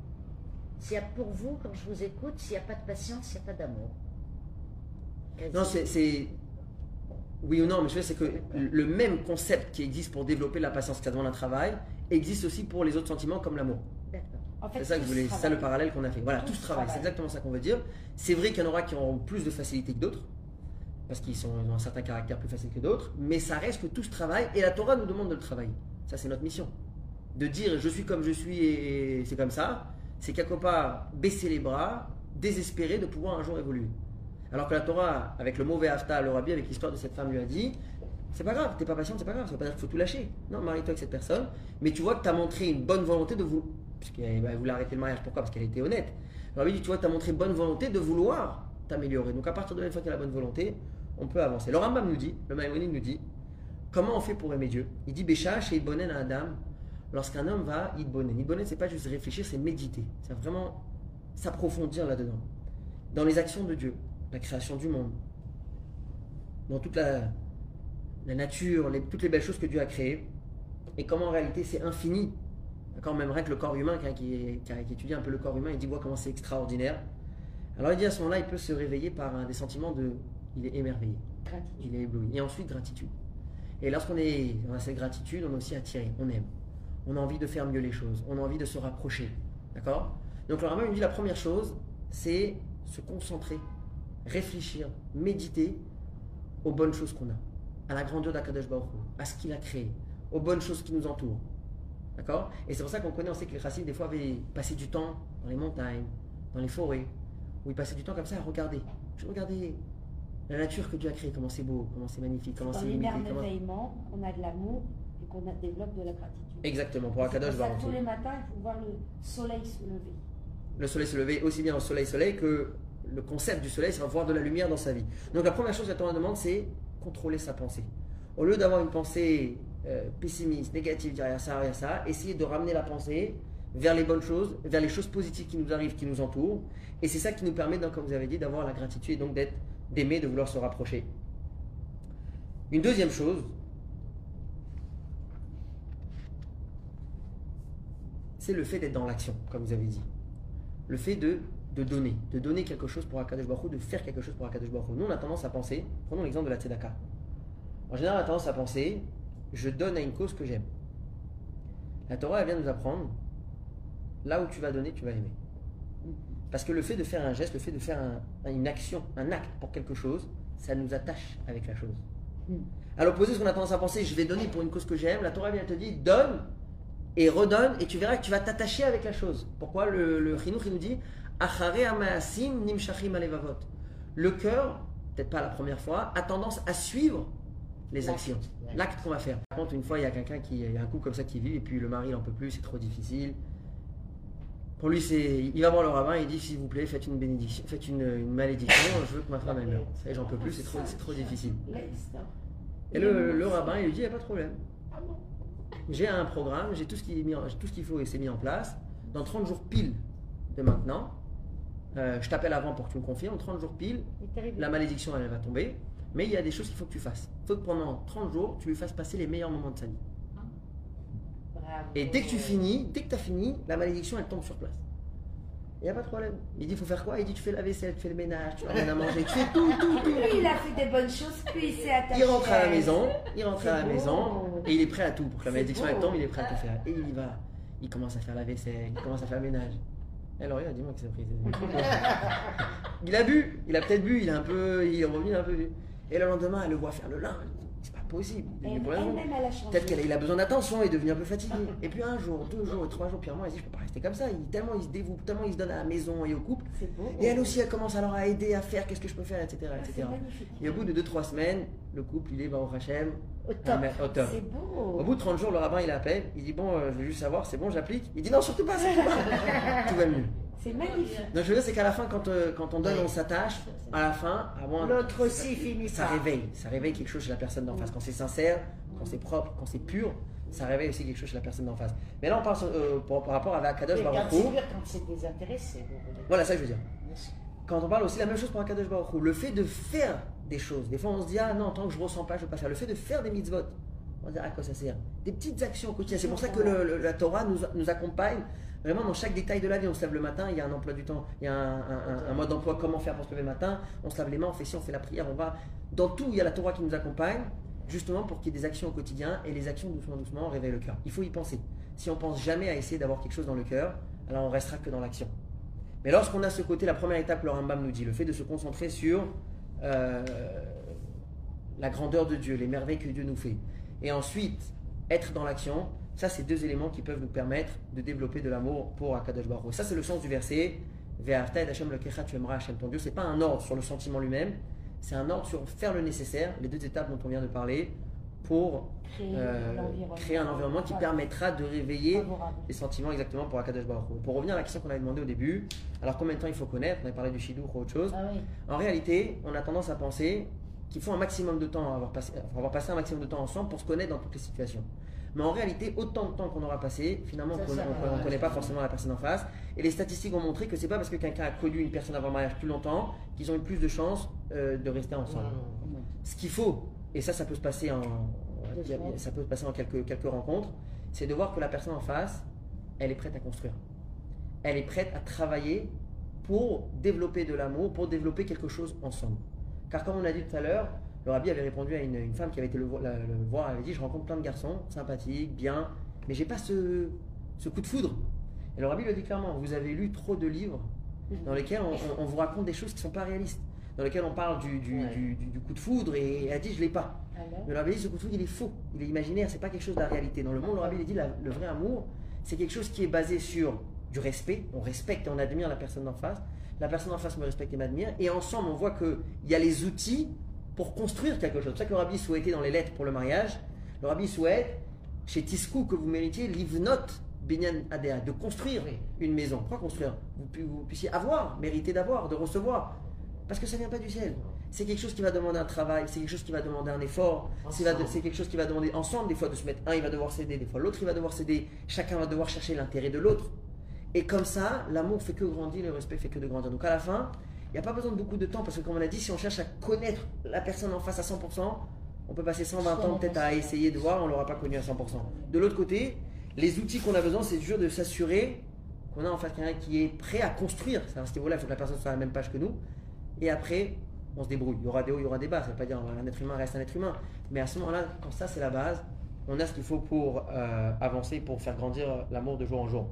S'il y a pour vous, comme je vous écoute, s'il n'y a pas de patience, il n'y a pas d'amour. Non, c'est, oui ou non, mais je veux dire, c'est que le même concept qui existe pour développer la patience, qui demande un travail, existe aussi pour les autres sentiments comme l'amour. D'accord. En fait, C'est ça que je voulais, c'est ça le parallèle qu'on a fait. Voilà, Tout tout se travaille, c'est exactement ça qu'on veut dire. C'est vrai qu'il y en aura qui auront plus de facilité que d'autres, parce qu'ils ont un certain caractère plus facile que d'autres, mais ça reste que tout se travaille, et la Torah nous demande de le travailler. Ça, c'est notre mission. De dire je suis comme je suis et c'est comme ça, c'est quelque part baisser les bras, désespérer de pouvoir un jour évoluer. Alors que la Torah, avec le mauvais hafta, le rabbi, avec l'histoire de cette femme, lui a dit c'est pas grave, t'es pas patient, c'est pas grave, ça veut pas dire qu'il faut tout lâcher. Non, marie-toi avec cette personne, mais tu vois que tu as montré une bonne volonté de vous. Puisqu'elle bah, elle voulait arrêter le mariage, pourquoi? Parce qu'elle était honnête. Le rabbi dit tu vois, tu as montré bonne volonté de vouloir t'améliorer. Donc à partir de la fois qu'il a la bonne volonté, on peut avancer. Le Rambam nous dit, le Maïmonide nous dit comment on fait pour aimer Dieu? Il dit Bécha, chez Idbonen à Adam, lorsqu'un homme va Idbonen. Idbonen, c'est pas juste réfléchir, c'est méditer. C'est vraiment s'approfondir là-dedans. Dans les actions de Dieu, la création du monde, dans toute la, nature, toutes les belles choses que Dieu a créées, et comment en réalité c'est infini. D'accord Même que le corps humain, qui, qui étudie un peu le corps humain, il dit voit comment c'est extraordinaire. Alors il dit à ce moment-là, il peut se réveiller par des sentiments de. Il est émerveillé, Gratitude. il est ébloui. Et ensuite, gratitude. Et lorsqu'on est, on a cette gratitude, on est aussi attiré, on aime. On a envie de faire mieux les choses, on a envie de se rapprocher. D'accord? Donc le il dit la première chose, c'est se concentrer, réfléchir, méditer aux bonnes choses qu'on a, à la grandeur d'Akadosh Baruch à ce qu'il a créé, aux bonnes choses qui nous entourent. D'accord? Et c'est pour ça qu'on connaît, on sait que les racines, des fois, avaient passé du temps dans les montagnes, dans les forêts, où ils passaient du temps comme ça à regarder. Je regardais La nature que Dieu a créée, comment c'est beau, comment c'est magnifique, comment c'est limité. comment- l'émerveillement, on a de l'amour et qu'on a- développe de la gratitude. Exactement, pour Akadosh Baruch tous les matins, il faut voir le soleil se lever. le soleil se lever, aussi bien au soleil soleil que le concept du soleil, c'est voir de la lumière dans sa vie. Donc la première chose que la Torah demande, c'est contrôler sa pensée. Au lieu d'avoir une pensée euh, pessimiste, y a ça, a ça, essayer de ramener la pensée vers les bonnes choses, vers les choses positives qui nous arrivent, qui nous entourent. Et c'est ça qui nous permet, comme vous avez dit, d'avoir la gratitude et donc d'être, d'aimer, de vouloir se rapprocher. Une deuxième chose, c'est le fait d'être dans l'action, comme vous avez dit. Le fait de, de donner, de donner quelque chose pour Akadosh Baruch de faire quelque chose pour Akadosh Baruch. Nous, on a tendance à penser, prenons l'exemple de la Tzedaka. En général, on a tendance à penser, je donne à une cause que j'aime. La Torah, elle vient nous apprendre, là où tu vas donner, tu vas aimer. Parce que le fait de faire un geste, le fait de faire un- une action, un acte pour quelque chose, ça nous attache avec la chose. Mm. À l'opposé, ce qu'on a tendance à penser, je vais donner pour une cause que j'aime, la Torah vient te dire, donne et redonne, et tu verras que tu vas t'attacher avec la chose. Pourquoi le, le Chinuch, il nous dit. Le cœur, peut-être pas la première fois, a tendance à suivre les actions, l'acte qu'on va faire. Par contre, une fois, il y a quelqu'un qui, il y a un couple comme ça qui vit, et puis le mari, il en peut plus, c'est trop difficile. Pour lui, c'est, il va voir le rabbin, il dit, s'il vous plaît, faites une bénédiction, faites une, une malédiction, je veux que ma femme elle meure. Ça j'en peux plus, c'est trop, c'est trop difficile. Et le, le rabbin, il lui dit, il n'y a pas de problème. J'ai un programme, j'ai tout ce qui est mis en- tout ce qu'il faut et c'est mis en place. Dans 30 jours pile de maintenant, euh, je t'appelle avant pour que tu me confirmes, 30 jours pile, la malédiction elle va tomber. Mais il y a des choses qu'il faut que tu fasses. Faut que pendant 30 jours, tu lui fasses passer les meilleurs moments de sa vie. Bravo. Et dès que tu finis, dès que tu as fini, la malédiction elle tombe sur place. Il n'y a pas de problème. Il dit, il faut faire quoi? Il dit, tu fais la vaisselle, tu fais le ménage, tu ramènes à manger, tu fais tout, tout, tout. (laughs) Lui, il a fait des bonnes choses, puis il s'est attaché. Il rentre à la maison, il rentre à la beau. maison et il est prêt à tout. Pour que la malédiction elle tombe, il est prêt à tout faire. Et il y va. Il commence à faire la vaisselle, il commence à faire le ménage. Et alors, il a dit moi que c'est pris. (laughs) il a bu, il a peut-être bu, il est un peu, il est revenu un peu. Et le lendemain, elle le voit faire le linge. C'est pas possible. Elle- elle. Peut-être qu'il a besoin d'attention, est devenu un peu fatigué. Et puis un jour, deux jours, trois jours, puis un mois, il dit je peux pas rester comme ça. Il, tellement il se dévoue, tellement il se donne à la maison et au couple. Beau. Et elle aussi, elle commence alors à aider, à faire qu'est-ce que je peux faire, etc. Ah, etc. Magnifique. Et au bout de 2-3 semaines, le couple, il est bah, au Hachem, Au ah, top. au top. C'est beau. Au bout de 30 jours, le rabbin, il appelle, il dit Bon, euh, je veux juste savoir, c'est bon, j'applique Il dit Non, surtout pas, surtout pas. (laughs) Tout va mieux. C'est magnifique. Donc, je veux dire, c'est qu'à la fin, quand, euh, quand on donne, on s'attache, à la fin, à moins. L'autre aussi finit Ça par. réveille, ça réveille quelque chose chez la personne d'en face. Quand c'est sincère, quand c'est propre, quand c'est pur, ça réveille aussi quelque chose chez la personne d'en face. Mais là, on parle euh, par, par rapport à quand Baruch Hu. quand c'est désintéressé. Voilà, ça je veux dire. Quand on parle aussi la même chose pour Akadosh Baruch Hu, le fait de faire des choses. Des fois, on se dit ah non, tant que je ressens pas, je veux pas faire. Le fait de faire des mitzvot, on va dire à quoi ça sert? Des petites actions quotidiennes. C'est pour ça que le- le- la Torah nous, nous accompagne vraiment dans chaque détail de la vie. On se lève le matin, il y a un emploi du temps, il y a un, mode d'emploi, comment faire pour se lever le matin. On se lave les mains, on fait ci, on fait la prière, on va. Dans tout, il y a la Torah qui nous accompagne, justement pour qu'il y ait des actions au quotidien et les actions doucement, doucement réveillent le cœur. Il faut y penser. Si on pense jamais à essayer d'avoir quelque chose dans le cœur, alors on restera que dans l'action. Mais lorsqu'on a ce côté, la première étape, le Rambam nous dit, le fait de se concentrer sur euh, la grandeur de Dieu, les merveilles que Dieu nous fait, et ensuite être dans l'action, ça c'est deux éléments qui peuvent nous permettre de développer de l'amour pour Akadosh Baruch. Ça c'est le sens du verset. Ve'ahavta et Hashem lekecha, tu aimeras Hashem ton Dieu. C'est pas un ordre sur le sentiment lui-même, c'est un ordre sur faire le nécessaire, les deux étapes dont on vient de parler, pour Créer euh, créer un environnement qui permettra de réveiller les sentiments exactement pour Akadosh Baruch. Pour revenir à la question qu'on avait demandé au début, alors combien de temps il faut connaître? On avait parlé du Shidduch ou autre chose. Ah oui. En réalité, on a tendance à penser qu'il faut un maximum de temps, avoir passé, faut avoir passé un maximum de temps ensemble pour se connaître dans toutes les situations. Mais en réalité, autant de temps qu'on aura passé, finalement, on ne connaît pas forcément la personne en face. Et les statistiques ont montré que c'est pas parce que quelqu'un a connu une personne avant le mariage plus longtemps qu'ils ont eu plus de chances euh, de rester ensemble. Ce qu'il faut, et ça, ça peut se passer en, ça peut se passer en quelques, quelques rencontres, c'est de voir que la personne en face, elle est prête à construire. Elle est prête à travailler pour développer de l'amour, pour développer quelque chose ensemble. Car comme on a dit tout à l'heure, le rabbi avait répondu à une, une femme qui avait été le, la- le voir, elle avait dit, je rencontre plein de garçons, sympathiques, bien, mais j'ai pas ce, ce coup de foudre. Et le rabbi lui a dit clairement, vous avez lu trop de livres dans lesquels on, on- on vous raconte des choses qui ne sont pas réalistes, dans lesquels on parle du, du- Ouais. du- du- du coup de foudre, et elle a dit, je l'ai pas. Alors Mais le rabbi dit ce coup de foudre, il est faux, il est imaginaire, c'est pas quelque chose de la réalité. Dans le monde, le rabbi il dit la- le vrai amour, c'est quelque chose qui est basé sur du respect. On respecte et on admire la personne d'en face. La personne en face me respecte et m'admire. Et ensemble, on voit qu'il y a les outils pour construire quelque chose. C'est ça que le rabbi souhaitait dans les lettres pour le mariage, le rabbi souhaite, chez Tiskou, que vous méritiez, livnot binyan adéa, de construire une maison. Pourquoi construire vous, pu- vous puissiez avoir, mériter d'avoir, de recevoir. Parce que ça ne vient pas du ciel. C'est quelque chose qui va demander un travail, c'est quelque chose qui va demander un effort, c'est quelque chose qui va demander ensemble, des fois de se mettre, un il va devoir céder, des fois l'autre il va devoir céder, chacun va devoir chercher l'intérêt de l'autre. Et comme ça, l'amour fait que grandir, le respect fait que de grandir. Donc à la fin, il n'y a pas besoin de beaucoup de temps, parce que comme on a dit, si on cherche à connaître la personne en face à 100%, on peut passer 120 ans peut-être à essayer de voir, on ne l'aura pas connu à 100%. De l'autre côté, les outils qu'on a besoin, c'est toujours de s'assurer qu'on a en face quelqu'un qui est prêt à construire. C'est à ce niveau-là, il faut que la personne soit à la même page que nous. Et après, on se débrouille. Il y aura des hauts, il y aura des bas. Ça ne veut pas dire un être humain reste un être humain. Mais à ce moment-là, quand ça c'est la base, on a ce qu'il faut pour euh, avancer, pour faire grandir l'amour de jour en jour.